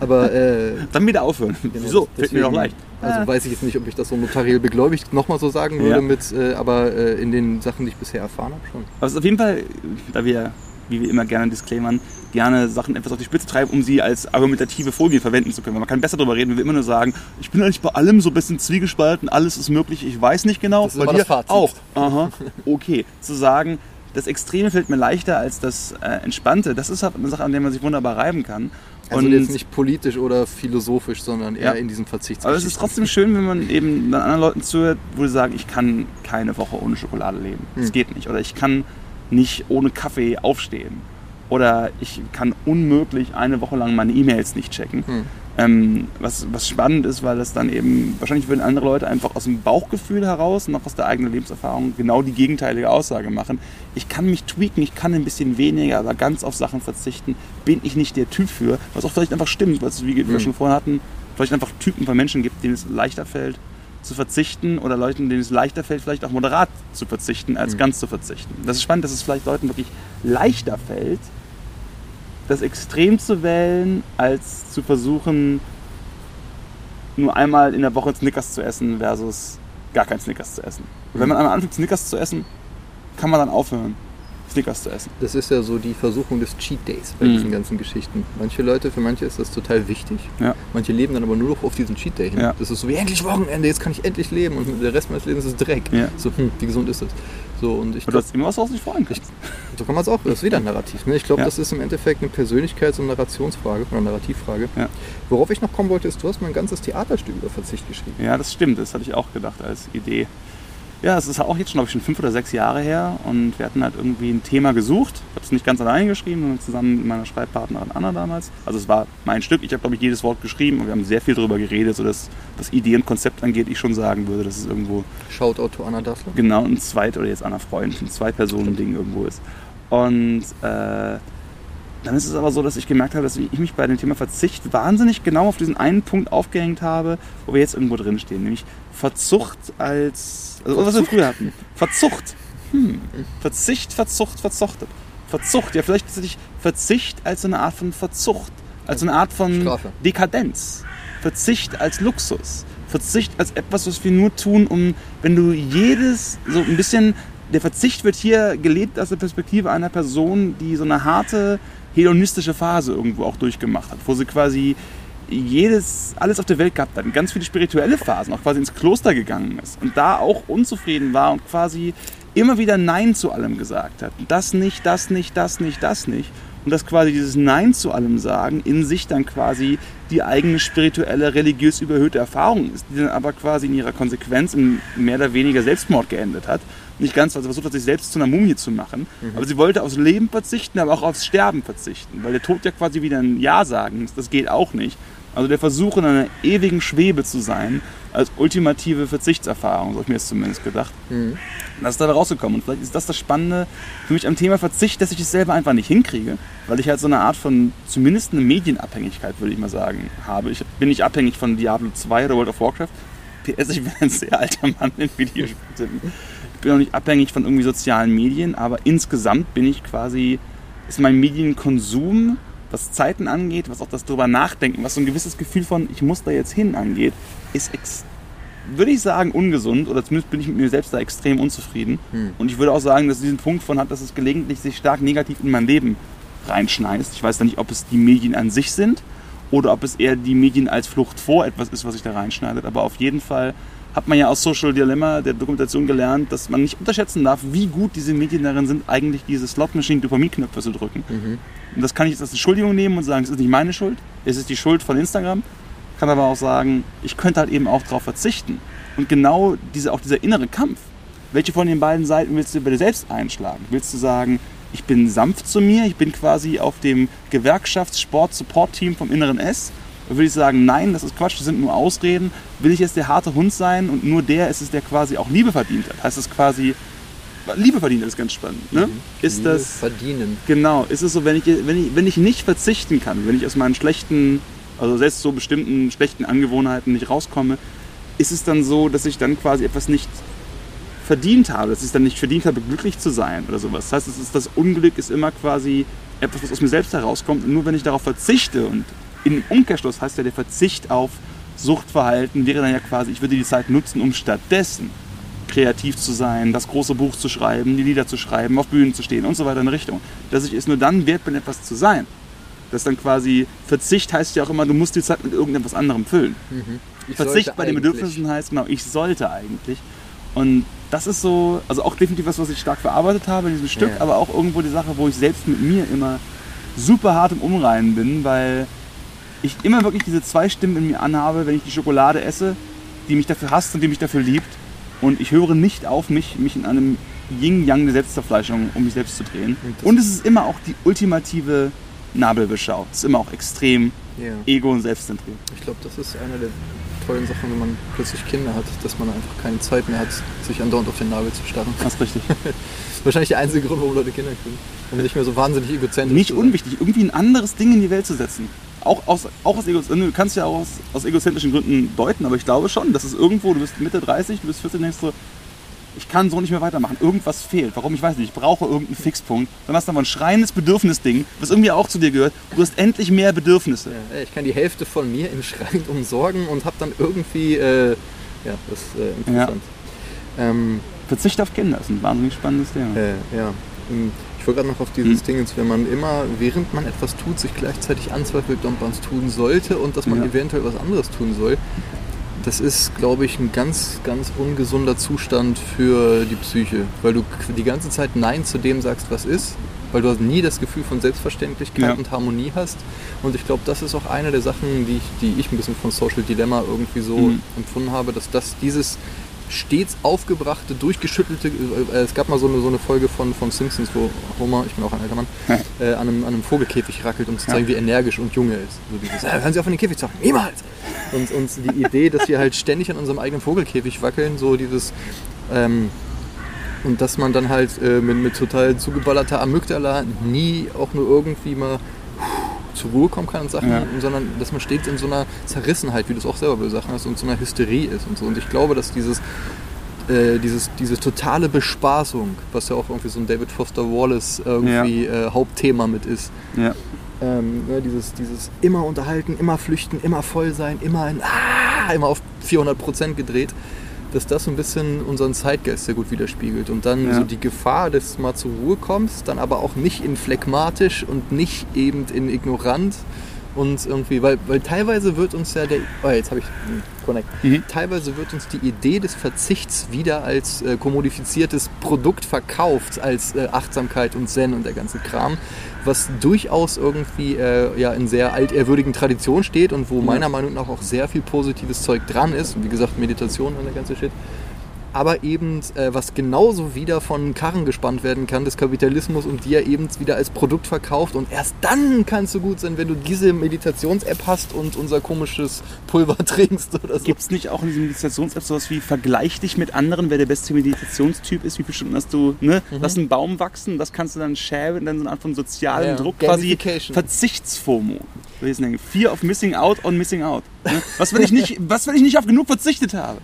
Aber äh, dann wieder aufhören. Genau, Wieso? Fällt mir doch leicht. Also ah. weiß ich jetzt nicht, ob ich das so notariell begläubigt nochmal so sagen würde, ja. mit, äh, aber äh, in den Sachen, die ich bisher erfahren habe, schon. Also auf jeden Fall, da wir, wie wir immer gerne disclaimern, gerne Sachen etwas auf die Spitze treiben, um sie als argumentative Folie verwenden zu können. Man kann besser darüber reden, wenn wir immer nur sagen, ich bin eigentlich bei allem so ein bisschen zwiegespalten, alles ist möglich, ich weiß nicht genau. Das ist bei dir das auch. Aha, okay. zu sagen, das Extreme fällt mir leichter als das äh, Entspannte, das ist halt eine Sache, an der man sich wunderbar reiben kann. Also und jetzt nicht politisch oder philosophisch, sondern eher ja. in diesem Verzichts. Aber es ist trotzdem schön, wenn man eben dann anderen Leuten zuhört, wo sie sagen, ich kann keine Woche ohne Schokolade leben. Das hm. geht nicht. Oder ich kann nicht ohne Kaffee aufstehen. Oder ich kann unmöglich eine Woche lang meine E-Mails nicht checken. Hm. Ähm, was, was spannend ist, weil das dann eben, wahrscheinlich würden andere Leute einfach aus dem Bauchgefühl heraus und auch aus der eigenen Lebenserfahrung genau die gegenteilige Aussage machen. Ich kann mich tweaken, ich kann ein bisschen weniger, aber ganz auf Sachen verzichten, bin ich nicht der Typ für. Was auch vielleicht einfach stimmt, weil es, wie wir mhm. schon vorhin hatten, vielleicht einfach Typen von Menschen gibt, denen es leichter fällt zu verzichten oder Leuten, denen es leichter fällt, vielleicht auch moderat zu verzichten, als mhm. ganz zu verzichten. Das ist spannend, dass es vielleicht Leuten wirklich leichter fällt, das Extrem zu wählen, als zu versuchen, nur einmal in der Woche Snickers zu essen versus gar kein Snickers zu essen. Und wenn man einmal anfängt, Snickers zu essen, kann man dann aufhören. Snickers zu essen. Das ist ja so die Versuchung des Cheat Days bei mhm. diesen ganzen Geschichten. Manche Leute, für manche ist das total wichtig. Ja. Manche leben dann aber nur noch auf diesen Cheat Day hin. Ja. Das ist so wie endlich Wochenende, jetzt kann ich endlich leben und der Rest meines Lebens ist Dreck. Ja. So, hm, wie gesund ist das? So, und ich aber du hast immer was, was nicht freuen kannst. Ich, so kann man es auch, das ist wieder ein Narrativ. Ne? Ich glaube, das ist im Endeffekt eine Persönlichkeits- und Narrationsfrage oder Narrativfrage. Worauf ich noch kommen wollte, ist, du hast mal ein ganzes Theaterstück über Verzicht geschrieben. Ja, das stimmt, das hatte ich auch gedacht als Idee. Ja, es ist auch jetzt schon, glaube ich, schon fünf oder sechs Jahre her und wir hatten halt irgendwie ein Thema gesucht. Ich habe es nicht ganz alleine geschrieben, sondern zusammen mit meiner Schreibpartnerin Anna damals. Also es war mein Stück. Ich habe, glaube ich, jedes Wort geschrieben und wir haben sehr viel darüber geredet, sodass was Idee und Konzept angeht, ich schon sagen würde, dass es irgendwo... Shoutout to Anna Dassler. Genau, ein Zweit- oder jetzt Anna Freund, ein Zwei-Personen-Ding irgendwo ist. Und äh, dann ist es aber so, dass ich gemerkt habe, dass ich mich bei dem Thema Verzicht wahnsinnig genau auf diesen einen Punkt aufgehängt habe, wo wir jetzt irgendwo drin stehen, nämlich Verzucht als also was wir früher hatten. Verzucht. Hm. Verzicht, Verzucht, Verzuchtet. Verzucht, ja, vielleicht tatsächlich Verzicht als so eine Art von Verzucht. Als so eine Art von Strafe. Dekadenz. Verzicht als Luxus. Verzicht als etwas, was wir nur tun, um, wenn du jedes, so ein bisschen, der Verzicht wird hier gelebt aus der Perspektive einer Person, die so eine harte hedonistische Phase irgendwo auch durchgemacht hat, wo sie quasi jedes, alles auf der Welt gehabt hat, ganz viele spirituelle Phasen, auch quasi ins Kloster gegangen ist und da auch unzufrieden war und quasi immer wieder Nein zu allem gesagt hat. Das nicht, das nicht, das nicht, das nicht. Und dass quasi dieses Nein zu allem sagen in sich dann quasi die eigene spirituelle, religiös überhöhte Erfahrung ist, die dann aber quasi in ihrer Konsequenz in mehr oder weniger Selbstmord geendet hat. Nicht ganz, also versucht hat, sich selbst zu einer Mumie zu machen. Mhm. Aber sie wollte aufs Leben verzichten, aber auch aufs Sterben verzichten. Weil der Tod ja quasi wieder ein Ja sagen Das geht auch nicht. Also der Versuch, in einer ewigen Schwebe zu sein, als ultimative Verzichtserfahrung, so habe ich mir jetzt zumindest gedacht. Mhm. Das ist dabei rausgekommen. Und vielleicht ist das das Spannende für mich am Thema Verzicht, dass ich es selber einfach nicht hinkriege, weil ich halt so eine Art von, zumindest eine Medienabhängigkeit, würde ich mal sagen, habe. Ich bin nicht abhängig von Diablo 2 oder World of Warcraft. PS, ich bin ein sehr alter Mann in Videospielen. Ich bin auch nicht abhängig von irgendwie sozialen Medien, aber insgesamt bin ich quasi, ist mein Medienkonsum was Zeiten angeht, was auch das drüber nachdenken, was so ein gewisses Gefühl von, ich muss da jetzt hin angeht, ist, würde ich sagen, ungesund oder zumindest bin ich mit mir selbst da extrem unzufrieden. Hm. Und ich würde auch sagen, dass es diesen Punkt von hat, dass es gelegentlich sich stark negativ in mein Leben reinschneist. Ich weiß da nicht, ob es die Medien an sich sind oder ob es eher die Medien als Flucht vor etwas ist, was sich da reinschneidet. Aber auf jeden Fall hat man ja aus Social Dilemma der Dokumentation gelernt, dass man nicht unterschätzen darf, wie gut diese Medien darin sind, eigentlich diese Slot Machine Dopaminknöpfe zu drücken. Mhm. Und das kann ich jetzt als Entschuldigung nehmen und sagen, es ist nicht meine Schuld, es ist die Schuld von Instagram. Kann aber auch sagen, ich könnte halt eben auch darauf verzichten. Und genau diese, auch dieser innere Kampf, welche von den beiden Seiten willst du bei dir selbst einschlagen? Willst du sagen, ich bin sanft zu mir, ich bin quasi auf dem Gewerkschafts-Sport-Support-Team vom Inneren S würde ich sagen, nein, das ist Quatsch, das sind nur Ausreden. Will ich jetzt der harte Hund sein und nur der ist es, der quasi auch Liebe verdient hat? Heißt es quasi, Liebe verdient ist ganz spannend. Ne? Mhm. Ist Liebe das verdienen? Genau. Ist es so, wenn ich, wenn ich, wenn ich nicht verzichten kann, wenn ich aus meinen schlechten, also selbst so bestimmten schlechten Angewohnheiten nicht rauskomme, ist es dann so, dass ich dann quasi etwas nicht verdient habe, dass ich es dann nicht verdient habe, glücklich zu sein oder sowas. Das heißt, es ist, das Unglück ist immer quasi etwas, was aus mir selbst herauskommt. Und nur wenn ich darauf verzichte und im Umkehrschluss heißt ja der Verzicht auf Suchtverhalten wäre dann ja quasi, ich würde die Zeit nutzen, um stattdessen kreativ zu sein, das große Buch zu schreiben, die Lieder zu schreiben, auf Bühnen zu stehen und so weiter in Richtung. Dass ich es nur dann wert bin, etwas zu sein. Dass dann quasi Verzicht heißt ja auch immer, du musst die Zeit mit irgendetwas anderem füllen. Mhm. Verzicht bei den Bedürfnissen heißt genau, ich sollte eigentlich. Und das ist so, also auch definitiv was, was ich stark verarbeitet habe in diesem Stück, ja. aber auch irgendwo die Sache, wo ich selbst mit mir immer super hart im Umreihen bin, weil ich immer wirklich diese zwei Stimmen in mir anhabe, wenn ich die Schokolade esse, die mich dafür hasst und die mich dafür liebt. Und ich höre nicht auf, mich, mich in einem Yin-Yang der Selbstzerfleischung um mich selbst zu drehen. Und es ist immer auch die ultimative Nabelbeschau. Es ist immer auch extrem yeah. ego- und selbstzentriert. Ich glaube, das ist eine der tollen Sachen, wenn man plötzlich Kinder hat, dass man einfach keine Zeit mehr hat, sich andauernd auf den Nabel zu starren. Das ist richtig. Wahrscheinlich der einzige Grund, warum Leute Kinder kriegen. Um nicht mehr so wahnsinnig egozentrisch Nicht unwichtig, irgendwie ein anderes Ding in die Welt zu setzen auch aus, auch aus du kannst ja auch aus, aus egozentrischen Gründen deuten, aber ich glaube schon, dass es irgendwo, du bist Mitte 30, du bist 14, denkst du, ich kann so nicht mehr weitermachen. Irgendwas fehlt. Warum? Ich weiß nicht. Ich brauche irgendeinen Fixpunkt. Dann hast du aber ein schreiendes Bedürfnisding, was irgendwie auch zu dir gehört. Du hast endlich mehr Bedürfnisse. Ja, ich kann die Hälfte von mir im Schrank umsorgen und habe dann irgendwie, äh, ja, das ist äh, interessant. Ja. Ähm, Verzicht auf Kinder ist ein wahnsinnig spannendes Thema. Äh, ja. Ich wollte gerade noch auf dieses hm. Ding, wenn man immer, während man etwas tut, sich gleichzeitig anzweifelt, ob man es tun sollte und dass man ja. eventuell was anderes tun soll. Das ist, glaube ich, ein ganz, ganz ungesunder Zustand für die Psyche, weil du die ganze Zeit Nein zu dem sagst, was ist, weil du nie das Gefühl von Selbstverständlichkeit ja. und Harmonie hast. Und ich glaube, das ist auch eine der Sachen, die ich, die ich ein bisschen von Social Dilemma irgendwie so mhm. empfunden habe, dass das dieses stets aufgebrachte, durchgeschüttelte. Äh, es gab mal so eine, so eine Folge von, von Simpsons, wo Homer, ich bin auch ein alter Mann, äh, an, einem, an einem Vogelkäfig rackelt, um zu zeigen, wie energisch und jung er ist. So dieses, äh, hören Sie auf, in den Käfig zu hocken, niemals! Und, und die Idee, dass wir halt ständig an unserem eigenen Vogelkäfig wackeln, so dieses. Ähm, und dass man dann halt äh, mit, mit total zugeballerter Amygdala nie auch nur irgendwie mal zur Ruhe kommen kann und Sachen, ja. sondern dass man stets in so einer Zerrissenheit, wie du es auch selber Sachen hast, und so einer Hysterie ist und so. Und ich glaube, dass dieses, äh, dieses, diese totale Bespaßung, was ja auch irgendwie so ein David Foster Wallace irgendwie ja. äh, Hauptthema mit ist, ja. ähm, ne, dieses, dieses immer unterhalten, immer flüchten, immer voll sein, immer, in, ah, immer auf 400 Prozent gedreht, dass das so ein bisschen unseren Zeitgeist sehr gut widerspiegelt. Und dann ja. so die Gefahr, dass du mal zur Ruhe kommst, dann aber auch nicht in phlegmatisch und nicht eben in ignorant, Und irgendwie, weil, weil teilweise wird uns ja der, oh, jetzt habe ich hm, Connect. Mhm. Teilweise wird uns die Idee des Verzichts wieder als äh, kommodifiziertes Produkt verkauft, als äh, Achtsamkeit und Zen und der ganze Kram, was durchaus irgendwie äh, ja in sehr altehrwürdigen Tradition steht und wo meiner Meinung nach auch sehr viel positives Zeug dran ist. Wie gesagt, Meditation und der ganze Shit aber eben äh, was genauso wieder von Karren gespannt werden kann des Kapitalismus und dir eben wieder als Produkt verkauft und erst dann kannst du gut sein, wenn du diese Meditations-App hast und unser komisches Pulver trinkst oder so. Gibt es nicht auch in diesen Meditations-Apps sowas wie Vergleich dich mit anderen, wer der beste Meditationstyp ist, wie Stunden hast du, ne? Lass einen Baum wachsen, das kannst du dann sharen, dann so eine Art von sozialen Ja, Druck, quasi. Verzichtsfomo. Fear of missing out on missing out. Ne? Was, wenn ich nicht, was, wenn ich nicht auf genug verzichtet habe?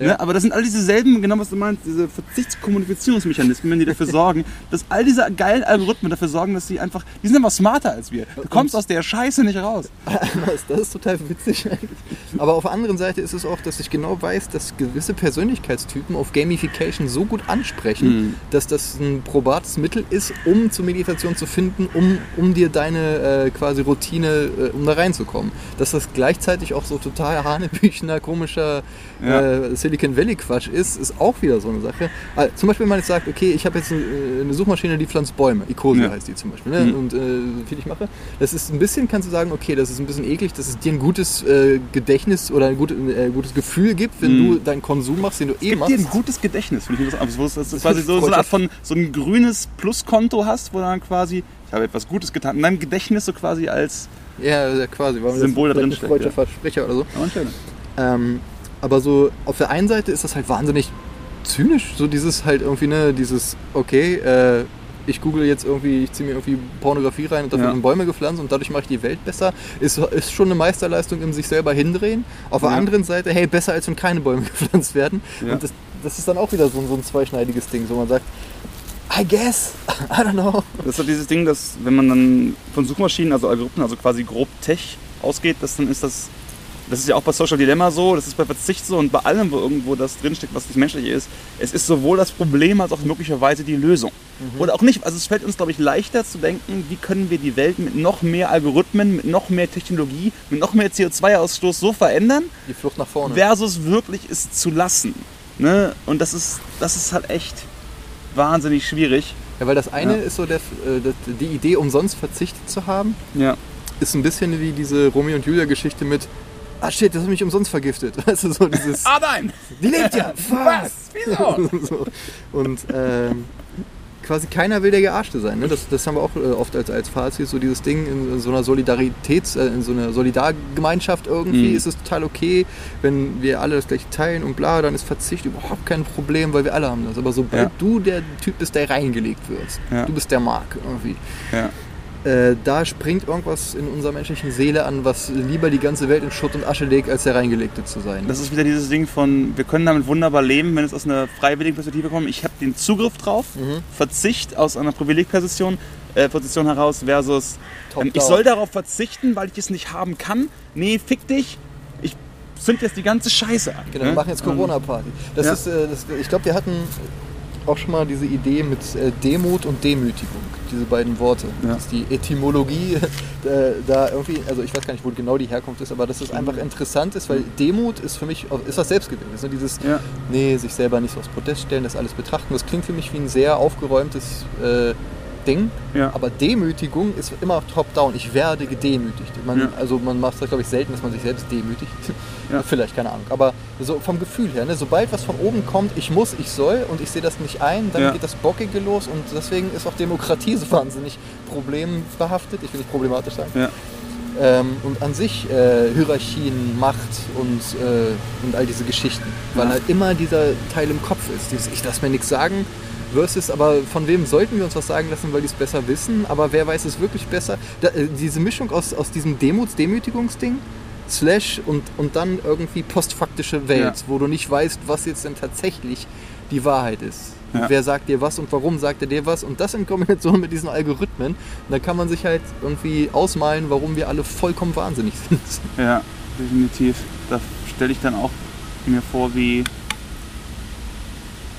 Ja. Ne? Aber das sind all dieselben, genau was du meinst, diese Verzichtskommunikationsmechanismen, die dafür sorgen, dass all diese geilen Algorithmen dafür sorgen, dass sie einfach, die sind einfach smarter als wir. Du kommst aus der Scheiße nicht raus. Das- ist total witzig eigentlich. Aber auf der anderen Seite ist es auch, dass ich genau weiß, dass gewisse Persönlichkeitstypen auf Gamification so gut ansprechen, Mhm. dass das ein probates Mittel ist, um zur Meditation zu finden, um, um dir deine äh, quasi Routine, äh, um da reinzukommen. Dass das gleichzeitig auch so total hanebüchener, komischer Ja. äh, Silicon Valley Quatsch ist, ist auch wieder so eine Sache. Also, zum Beispiel, wenn man jetzt sagt, okay, ich habe jetzt eine, eine Suchmaschine, die pflanzt Bäume, Ecosia Ja. heißt die zum Beispiel, ne? Mhm. und äh, viel ich mache. Das ist ein bisschen, kannst du sagen, okay, das ist ein bisschen eklig, dass es dir ein gutes äh, Gedächtnis oder ein gut, äh, gutes Gefühl gibt, wenn Mhm. du deinen Konsum machst, den du eh Gibt machst. dir ein gutes Gedächtnis, finde ich das, wo es- dass du Das quasi so, so eine Art von so ein grünes Pluskonto hast, wo dann quasi, ich habe etwas Gutes getan, in deinem Gedächtnis so quasi als ja, ja, quasi. Weil Symbol da das drin steckt, ja. Versprecher oder so. Ähm, aber so auf der einen Seite ist das halt wahnsinnig zynisch, so dieses halt irgendwie, ne, dieses, okay, äh, ich google jetzt irgendwie, ich ziehe mir irgendwie Pornografie rein und dafür Ja. werden Bäume gepflanzt und dadurch mache ich die Welt besser, ist, ist schon eine Meisterleistung im sich selber hindrehen. Auf der Ja. anderen Seite, hey, besser als wenn keine Bäume gepflanzt werden. Ja. Und das, das ist dann auch wieder so, ein- so ein zweischneidiges Ding, so man sagt, I guess, I don't know. Das ist halt dieses Ding, dass wenn man dann von Suchmaschinen, also Algorithmen, also quasi grob Tech ausgeht, dass dann ist das, das ist ja auch bei Social Dilemma so, das ist bei Verzicht so und bei allem, wo irgendwo das drinsteckt, was nicht menschlich ist, es ist sowohl das Problem als auch möglicherweise die Lösung. Oder auch nicht. Also es fällt uns, glaube ich, leichter zu denken, wie können wir die Welt mit noch mehr Algorithmen, mit noch mehr Technologie, mit noch mehr CO2-Ausstoß so verändern, Die Flucht nach vorne. versus wirklich es zu lassen. Ne? Und das ist, das ist halt echt wahnsinnig schwierig. Ja, weil das eine Ja. ist so der, äh, die Idee, umsonst verzichtet zu haben, Ja. ist ein bisschen wie diese Romeo und Julia Geschichte mit Ah shit, das hat mich umsonst vergiftet. Weißt du, so dieses. Ah nein! Die lebt ja! Was? Wieso? so. Und ähm, quasi keiner will der Gearschte sein. Ne? Das, das haben wir auch äh, oft als, als Fazit, so dieses Ding in so einer Solidaritäts-, äh, in so einer Solidargemeinschaft irgendwie Mhm. ist es total okay, wenn wir alle das gleiche teilen und bla, dann ist Verzicht überhaupt kein Problem, weil wir alle haben das. Aber sobald Ja. du der Typ bist, der reingelegt wird, Ja. du bist der Mark irgendwie, Ja. Äh, da springt irgendwas in unserer menschlichen Seele an, was lieber die ganze Welt in Schutt und Asche legt, als der Reingelegte zu sein. Das ist wieder dieses Ding von, wir können damit wunderbar leben, wenn es aus einer freiwilligen Perspektive kommt. Ich habe den Zugriff drauf, Mhm. Verzicht aus einer Privilegposition äh, Position heraus versus ähm, ich soll darauf verzichten, weil ich es nicht haben kann. Nee, fick dich. Ich zünd jetzt die ganze Scheiße an. Genau, ne? wir machen jetzt Corona-Party. Das Ja. ist, äh, das, ich glaube, wir hatten auch schon mal diese Idee mit äh, Demut und Demütigung, diese beiden Worte. Ja. Das ist die Etymologie äh, da irgendwie, also ich weiß gar nicht, wo genau die Herkunft ist, aber dass es einfach interessant ist, weil Demut ist für mich, ist was Selbstgewinnes. Ne? Dieses, Ja. nee, sich selber nicht so aufs Podest stellen, das alles betrachten. Das klingt für mich wie ein sehr aufgeräumtes äh, Ding, Ja. aber Demütigung ist immer top-down. Ich werde gedemütigt. Man, Ja. Also man macht das, glaube ich, selten, dass man sich selbst demütigt. Ja. Vielleicht, keine Ahnung. Aber so vom Gefühl her, ne? sobald was von oben kommt, ich muss, ich soll und ich sehe das nicht ein, dann geht das Bockige los und deswegen ist auch Demokratie so wahnsinnig problembehaftet. Ich will nicht problematisch sagen. Ähm, und an sich äh, Hierarchien, Macht und, äh, und all diese Geschichten. Weil halt immer dieser Teil im Kopf ist. Dieses, ich lasse mir nichts sagen. Versus, aber von wem sollten wir uns was sagen lassen, weil die es besser wissen? Aber wer weiß es wirklich besser? Da, äh, diese Mischung aus, aus diesem Demuts-Demütigungsding, Slash und, und dann irgendwie postfaktische Welt, Ja. wo du nicht weißt, was jetzt denn tatsächlich die Wahrheit ist. Ja. Wer sagt dir was und warum sagt er dir was? Und das in Kombination mit diesen Algorithmen, da kann man sich halt irgendwie ausmalen, warum wir alle vollkommen wahnsinnig sind. Ja, definitiv. Da stelle ich dann auch mir vor, wie.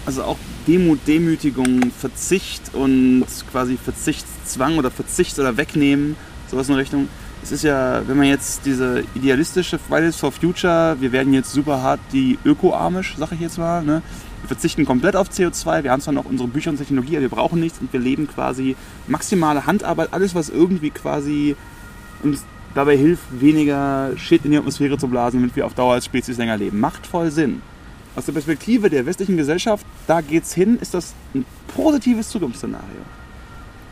Also auch Demut, Demütigung, Verzicht und quasi Verzichtszwang oder Verzicht oder Wegnehmen, sowas in Richtung. es ist ja, wenn man jetzt diese idealistische Fridays for Future, wir werden jetzt super hart die Öko-Amish, sag ich jetzt mal, ne? wir verzichten komplett auf CO2, wir haben zwar noch unsere Bücher und Technologie, aber wir brauchen nichts und wir leben quasi maximale Handarbeit, alles was irgendwie quasi uns dabei hilft, weniger Shit in die Atmosphäre zu blasen, damit wir auf Dauer als Spezies länger leben. Macht voll Sinn. Aus der Perspektive der westlichen Gesellschaft, da geht's hin, ist das ein positives Zukunftsszenario.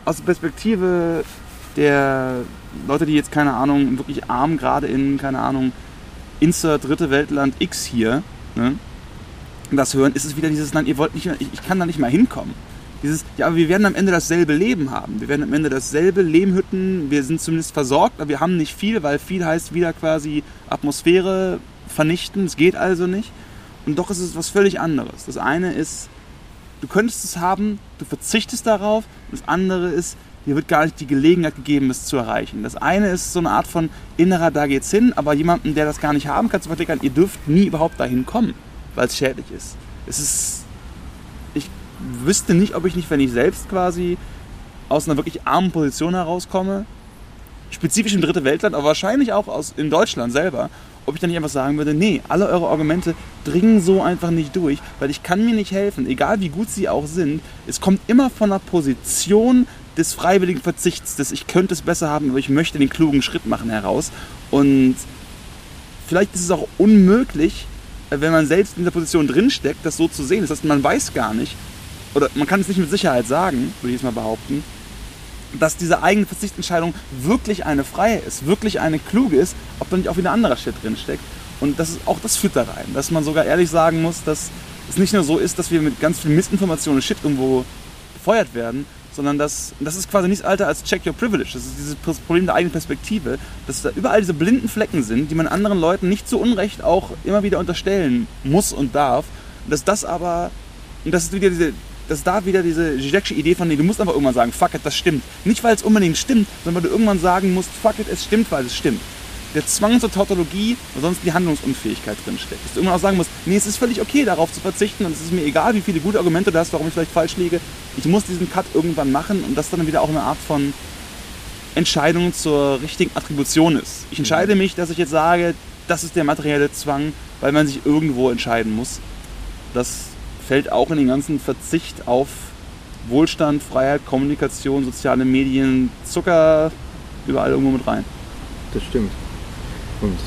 Aus der Perspektive der Leute, die jetzt, keine Ahnung, wirklich arm gerade in, keine Ahnung, Insert dritte Weltland X hier, ne, das hören, ist es wieder dieses, nein, ihr wollt nicht, ich, ich kann da nicht mal hinkommen. Dieses, ja, aber wir werden am Ende dasselbe Leben haben. Wir werden am Ende dasselbe Lehmhütten, wir sind zumindest versorgt, aber wir haben nicht viel, weil viel heißt wieder quasi Atmosphäre vernichten, es geht also nicht. Und doch ist es was völlig anderes. Das eine ist, du könntest es haben, du verzichtest darauf. Das andere ist, dir wird gar nicht die Gelegenheit gegeben, es zu erreichen. Das eine ist so eine Art von innerer, da geht's hin, aber jemanden, der das gar nicht haben kann, zu verklickern, ihr dürft nie überhaupt dahin kommen, weil es schädlich ist. Es ist, ich wüsste nicht, ob ich nicht, wenn ich selbst quasi aus einer wirklich armen Position herauskomme, spezifisch im dritten Weltland, aber wahrscheinlich auch aus, in Deutschland selber, ob ich dann nicht einfach sagen würde, nee, alle eure Argumente dringen so einfach nicht durch, weil ich kann mir nicht helfen, egal wie gut sie auch sind. Es kommt immer von einer Position des freiwilligen Verzichts, des ich könnte es besser haben, aber ich möchte den klugen Schritt machen heraus. Und vielleicht ist es auch unmöglich, wenn man selbst in der Position drinsteckt, das so zu sehen. Das heißt, man weiß gar nicht, oder man kann es nicht mit Sicherheit sagen, würde ich jetzt mal behaupten, dass diese eigene Verzichtsentscheidung wirklich eine freie ist, wirklich eine kluge ist, ob da nicht auch wieder anderer Shit drinsteckt. Und das ist, auch das führt da rein, dass man sogar ehrlich sagen muss, dass es nicht nur so ist, dass wir mit ganz viel Missinformationen und Shit irgendwo befeuert werden, sondern dass, das ist quasi nichts alter als Check Your Privilege. Das ist dieses Problem der eigenen Perspektive, dass da überall diese blinden Flecken sind, die man anderen Leuten nicht zu Unrecht auch immer wieder unterstellen muss und darf. Dass das aber, und das ist wieder diese, dass da wieder diese Zizek'sche Idee von, nee, du musst einfach irgendwann sagen, fuck it, das stimmt. Nicht, weil es unbedingt stimmt, sondern weil du irgendwann sagen musst, fuck it, es stimmt, weil es stimmt. Der Zwang zur Tautologie, weil sonst die Handlungsunfähigkeit drinsteckt. Dass du irgendwann auch sagen musst, nee, es ist völlig okay, darauf zu verzichten und es ist mir egal, wie viele gute Argumente du hast, warum ich vielleicht falsch liege. Ich muss diesen Cut irgendwann machen und das dann wieder auch eine Art von Entscheidung zur richtigen Attribution ist. Ich entscheide mich, dass ich jetzt sage, das ist der materielle Zwang, weil man sich irgendwo entscheiden muss. Das fällt auch in den ganzen Verzicht auf Wohlstand, Freiheit, Kommunikation, soziale Medien, Zucker, überall irgendwo mit rein. Das stimmt. Und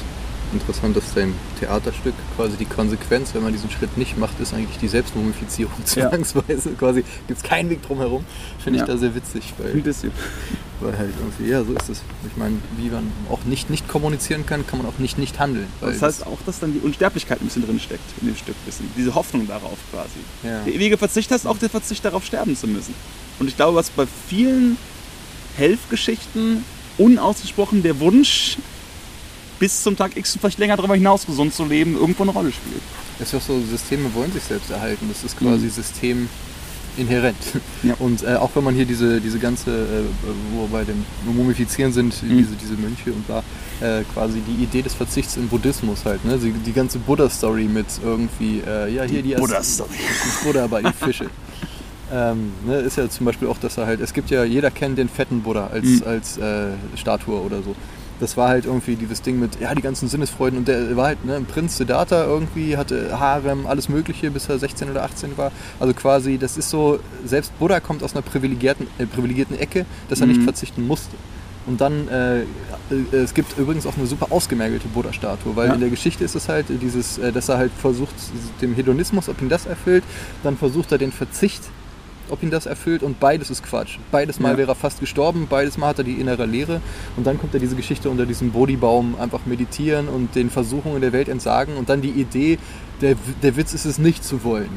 interessant, dass dein Theaterstück quasi die Konsequenz, wenn man diesen Schritt nicht macht, ist eigentlich die Selbstmumifizierung zwangsweise. Ja. Quasi gibt es keinen Weg drumherum. Finde ja. ich da sehr witzig. Weil. Weil halt irgendwie, ja, so ist es. Ich meine, wie man auch nicht nicht kommunizieren kann, kann man auch nicht nicht handeln. Das heißt auch, dass dann die Unsterblichkeit ein bisschen drin steckt in dem Stück. Bisschen. Diese Hoffnung darauf quasi. Ja. Der ewige Verzicht heißt auch der Verzicht darauf, sterben zu müssen. Und ich glaube, was bei vielen Helfgeschichten unausgesprochen der Wunsch bis zum Tag X und vielleicht länger darüber hinaus gesund zu leben, irgendwo eine Rolle spielt. Das ist ja auch so, Systeme wollen sich selbst erhalten. Das ist quasi mhm. System inhärent. Ja. Und äh, auch wenn man hier diese, diese ganze, äh, wo bei dem Mumifizieren sind, mhm. diese, diese Mönche und da äh, quasi die Idee des Verzichts im Buddhismus halt, ne? Die, die ganze Buddha-Story mit irgendwie, äh, ja, hier die, die Buddha-Story. Buddha bei die Fische. ähm, ne, ist ja zum Beispiel auch, dass er halt, es gibt ja, jeder kennt den fetten Buddha als, mhm. als äh, Statue oder so das war halt irgendwie dieses Ding mit, ja, die ganzen Sinnesfreuden und der war halt ne, ein Prinz Siddhartha irgendwie, hatte Harem, alles Mögliche, bis er 16 oder 18 war. Also quasi, das ist so, selbst Buddha kommt aus einer privilegierten, äh, privilegierten Ecke, dass er mhm. nicht verzichten musste. Und dann, äh, äh, es gibt übrigens auch eine super ausgemergelte Buddha-Statue, weil ja. in der Geschichte ist es halt dieses, äh, dass er halt versucht, dem Hedonismus, ob ihn das erfüllt, dann versucht er den Verzicht ob ihn das erfüllt und beides ist Quatsch. Beides Mal ja. wäre er fast gestorben, beides Mal hat er die innere Leere und dann kommt er diese Geschichte unter diesem Bodhibaum einfach meditieren und den Versuchungen der Welt entsagen und dann die Idee, der, der Witz ist es nicht zu wollen.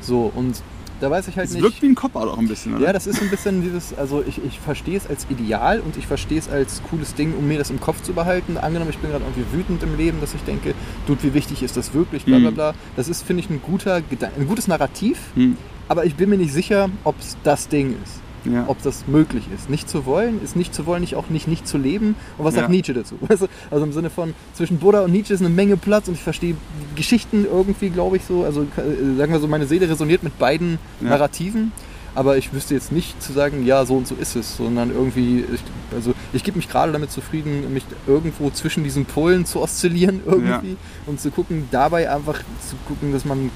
So und da weiß ich halt das nicht. Das wirkt wie ein Cop-Out auch ein bisschen, oder? Ja, das ist ein bisschen dieses, also ich, ich verstehe es als Ideal und ich verstehe es als cooles Ding, um mir das im Kopf zu behalten. Angenommen, ich bin gerade irgendwie wütend im Leben, dass ich denke, Dude, wie wichtig ist das wirklich, bla bla hm. bla. Das ist, finde ich, ein guter, ein gutes Narrativ, hm aber ich bin mir nicht sicher, ob es das Ding ist. Ja. Ob das möglich ist. Nicht zu wollen, ist nicht zu wollen, nicht auch nicht nicht zu leben. Und was ja. sagt Nietzsche dazu? Also im Sinne von, zwischen Buddha und Nietzsche ist eine Menge Platz und ich verstehe Geschichten irgendwie, glaube ich, so. Also äh, sagen wir so, meine Seele resoniert mit beiden ja. Narrativen. aber ich wüsste jetzt nicht zu sagen, ja, so und so ist es, sondern irgendwie, ich, also ich gebe mich gerade damit zufrieden, mich irgendwo zwischen diesen Polen zu oszillieren irgendwie und zu gucken, dabei einfach zu gucken, dass man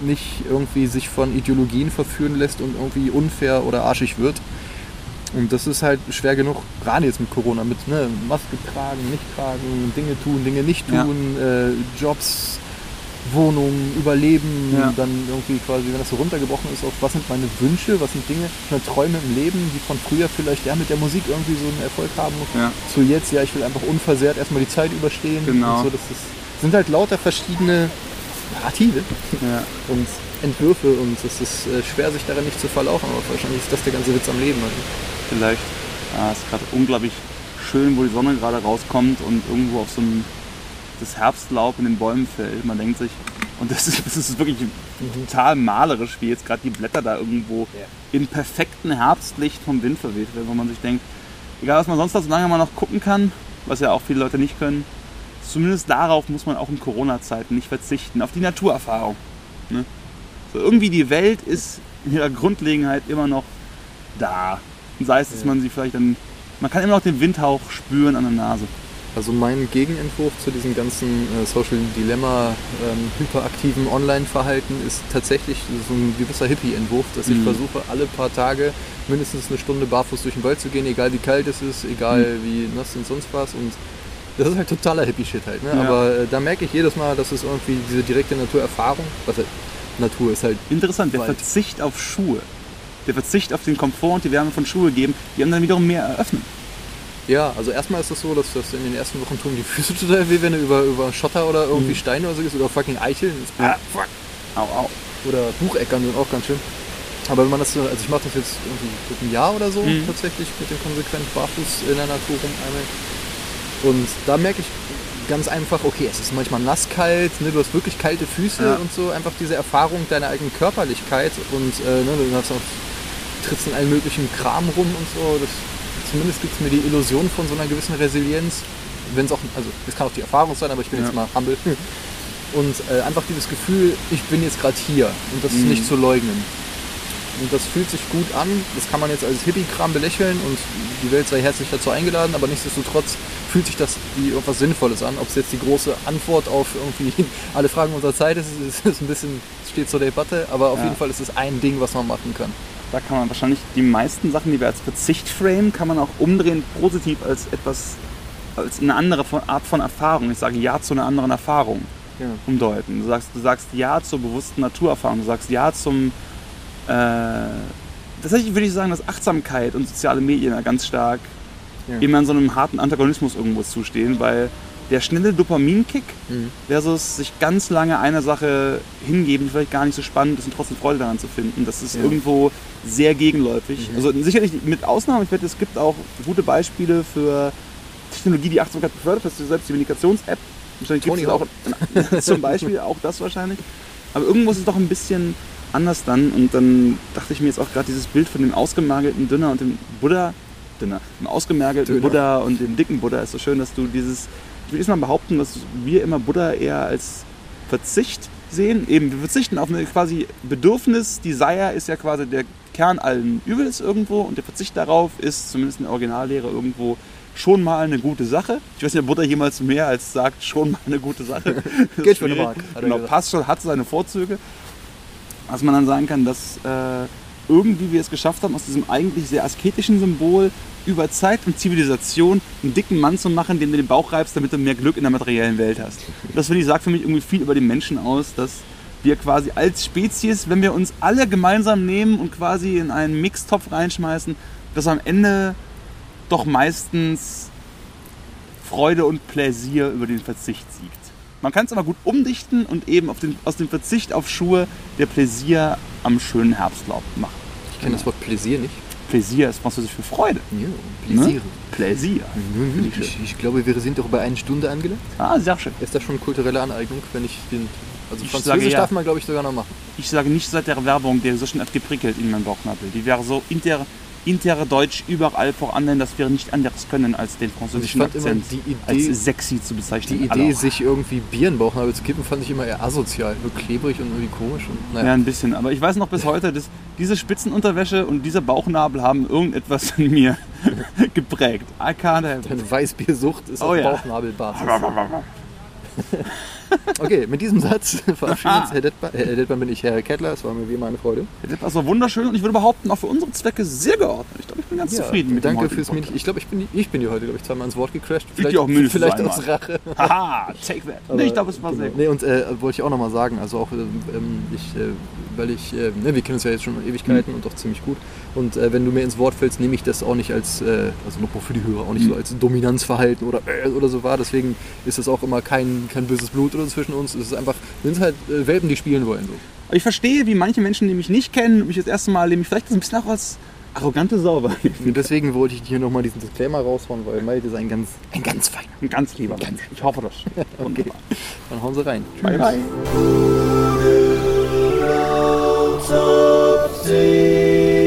nicht irgendwie sich von Ideologien verführen lässt und irgendwie unfair oder arschig wird. Und das ist halt schwer genug, gerade jetzt mit Corona, mit ne, Maske tragen, nicht tragen, Dinge tun, Dinge nicht tun, ja. äh, Jobs, Wohnung, Überleben, ja. dann irgendwie quasi, wenn das so runtergebrochen ist, auf was sind meine Wünsche, was sind Dinge, meine Träume im Leben, die von früher vielleicht ja mit der Musik irgendwie so einen Erfolg haben, ja. zu jetzt, ja, ich will einfach unversehrt erstmal die Zeit überstehen. Genau. Und so, das ist, sind halt lauter verschiedene Narrative ja. und Entwürfe und es ist äh, schwer, sich darin nicht zu verlaufen, aber wahrscheinlich ist das der ganze Witz am Leben. Also. Vielleicht. Ja, es ist gerade unglaublich schön, wo die Sonne gerade rauskommt und irgendwo auf so einem das Herbstlaub in den Bäumen fällt. Man denkt sich, und das ist, das ist wirklich total malerisch, wie jetzt gerade die Blätter da irgendwo ja. in perfektem Herbstlicht vom Wind verweht werden, wo man sich denkt, egal was man sonst noch, solange man noch gucken kann, was ja auch viele Leute nicht können, zumindest darauf muss man auch in Corona-Zeiten nicht verzichten, auf die Naturerfahrung. Ne? So, irgendwie die Welt ist in ihrer Grundlegenheit immer noch da. Und sei es, dass man sie vielleicht dann, man kann immer noch den Windhauch spüren an der Nase. Also mein Gegenentwurf zu diesem ganzen äh, Social Dilemma ähm, hyperaktiven Online-Verhalten ist tatsächlich so ein gewisser Hippie-Entwurf, dass mhm. ich versuche, alle paar Tage mindestens eine Stunde barfuß durch den Wald zu gehen, egal wie kalt es ist, egal mhm. wie nass und sonst was. Und das ist halt totaler Hippie-Shit halt. Ne? Ja. Aber äh, da merke ich jedes Mal, dass es irgendwie diese direkte Naturerfahrung, was halt Natur ist halt. Interessant, der. Verzicht auf Schuhe, der Verzicht auf den Komfort und die Wärme von Schuhe geben, die haben dann wiederum mehr eröffnet. Ja, also erstmal ist es das so, dass das in den ersten Wochen tun die Füße total weh, wenn du über, über Schotter oder irgendwie mhm. Steine oder so gehst oder fucking Eicheln. Ah, fuck. Au, au. Oder Bucheckern sind auch ganz schön. Aber wenn man das so, also ich mache das jetzt irgendwie einem Jahr oder so mhm. tatsächlich mit dem konsequent barfuß in der Natur rumeimeln. Und da merke ich ganz einfach, okay, es ist manchmal nasskalt, ne, du hast wirklich kalte Füße ja. und so, einfach diese Erfahrung deiner eigenen Körperlichkeit und äh, ne, du hast auch, trittst in allen möglichen Kram rum und so, das zumindest gibt es mir die Illusion von so einer gewissen Resilienz. Wenn es auch, also es kann auch die Erfahrung sein, aber ich bin ja. jetzt mal humble. Und äh, einfach dieses Gefühl, ich bin jetzt gerade hier und das mhm. ist nicht zu leugnen. Und das fühlt sich gut an. Das kann man jetzt als Hippie-Kram belächeln und die Welt sei herzlich dazu eingeladen, aber nichtsdestotrotz fühlt sich das wie irgendwas Sinnvolles an. Ob es jetzt die große Antwort auf irgendwie alle Fragen unserer Zeit ist, ist, ist ein bisschen, steht zur Debatte, aber auf ja. jeden Fall ist es ein Ding, was man machen kann da kann man wahrscheinlich die meisten Sachen, die wir als Verzicht framen, kann man auch umdrehen positiv als etwas, als eine andere Art von Erfahrung. Ich sage Ja zu einer anderen Erfahrung ja. umdeuten. Du sagst, du sagst Ja zur bewussten Naturerfahrung. Du sagst Ja zum. Äh, tatsächlich würde ich sagen, dass Achtsamkeit und soziale Medien ja ganz stark ja. immer in so einem harten Antagonismus irgendwo zustehen, weil der schnelle Dopaminkick mhm. versus sich ganz lange einer Sache hingeben, die vielleicht gar nicht so spannend ist und trotzdem Freude daran zu finden. Das ist ja. irgendwo sehr gegenläufig. Mhm. Also sicherlich mit Ausnahmen, ich wette, es gibt auch gute Beispiele für Technologie, die Achtsamkeit befördert. Das ist selbst die Medikations-App. Wahrscheinlich gibt es auch zum Beispiel auch das wahrscheinlich. Aber irgendwo ist es doch ein bisschen anders dann. Und dann dachte ich mir jetzt auch gerade dieses Bild von dem ausgemergelten Dünner und dem Buddha, Dünner, dem ausgemergelten Dünner. Buddha und dem dicken Buddha ist so schön, dass du dieses ich würde mal behaupten, dass wir immer Buddha eher als Verzicht sehen. Eben, wir verzichten auf ein quasi Bedürfnis. Desire ist ja quasi der Kern allen Übels irgendwo und der Verzicht darauf ist zumindest in der Originallehre irgendwo schon mal eine gute Sache. Ich weiß nicht, ob Buddha jemals mehr als sagt, schon mal eine gute Sache. Geht eine Mark. Genau, passt schon, hat seine Vorzüge. Was man dann sagen kann, dass äh, irgendwie wir es geschafft haben, aus diesem eigentlich sehr asketischen Symbol über Zeit und Zivilisation einen dicken Mann zu machen, dem du den Bauch reibst, damit du mehr Glück in der materiellen Welt hast. Das finde ich, sagt für mich irgendwie viel über den Menschen aus, dass wir quasi als Spezies, wenn wir uns alle gemeinsam nehmen und quasi in einen Mixtopf reinschmeißen, dass am Ende doch meistens Freude und Pläsier über den Verzicht siegt. Man kann es aber gut umdichten und eben den, aus dem Verzicht auf Schuhe der Pläsier am schönen Herbstlaub machen. Ich kenne das Wort Pläsier nicht. Pläsier ist französisch für Freude. Ja, Pläsier. Ne? Pläsier. Mhm, ich, ich, glaube, wir sind doch bei einer Stunde angelangt. Ah, sehr schön. Ist das schon kulturelle Aneignung, wenn ich den. Also ich Französisch ja, darf man, glaube ich, sogar noch machen. Ich sage nicht seit der Werbung, der so schön hat geprickelt in meinem Bauchnabel. Die wäre so inter, Interdeutsch überall vorannehmen, dass wir nicht anderes können, als den französischen Also Akzent die Idee- als sexy zu bezeichnen. Die Idee, auch. sich irgendwie Bier in den Bauchnabel zu kippen, fand ich immer eher asozial. Nur klebrig und irgendwie komisch. Und, Ja, naja. ein bisschen. Aber ich weiß noch bis heute, dass diese Spitzenunterwäsche und dieser Bauchnabel haben irgendetwas in mir geprägt. It. Deine Weißbiersucht ist Oh auf ja. Bauchnabelbasis. Okay, mit diesem Satz verabschieden uns Herr Detbar. Herr Detbar bin ich, Herr Kettler. Es war mir wie immer eine Freude. Das war so wunderschön und ich würde behaupten, auch für unsere Zwecke sehr geordnet. Ich glaube, ich bin ganz zufrieden mit danke fürs Mini. Ich glaube, ich bin, die- ich bin dir heute, glaube ich, zweimal ins Wort gecrashed. Ich dir auch mindestens vielleicht einmal. aus Rache. Haha, take that. Aber nee, ich glaube, es war genau. sehr gut. Nee, und äh, wollte ich auch nochmal sagen, also auch, ähm, ähm, ich, äh, weil ich, äh, ne, wir kennen uns ja jetzt schon Ewigkeiten Mhm. und auch ziemlich gut. Und äh, wenn du mir ins Wort fällst, nehme ich das auch nicht als, äh, also nochmal für die Hörer, auch nicht Mhm. so als Dominanzverhalten oder, äh, oder so wahr. Deswegen ist das auch immer kein, kein böses Blut oder so zwischen uns. Es ist einfach, sind halt äh, Welpen, die spielen wollen. So. Aber ich verstehe, wie manche Menschen, die mich nicht kennen und mich das erste Mal, mich vielleicht ein bisschen auch als arrogante Sau wahrnehmen. Und deswegen wollte ich hier nochmal diesen Disclaimer raushauen, weil Malte ist ein ganz, ein ganz feiner. Ein ganz lieber Mensch. Ich hoffe das. Wunderbar. Dann hauen sie rein. Bye, bye. Autopsy.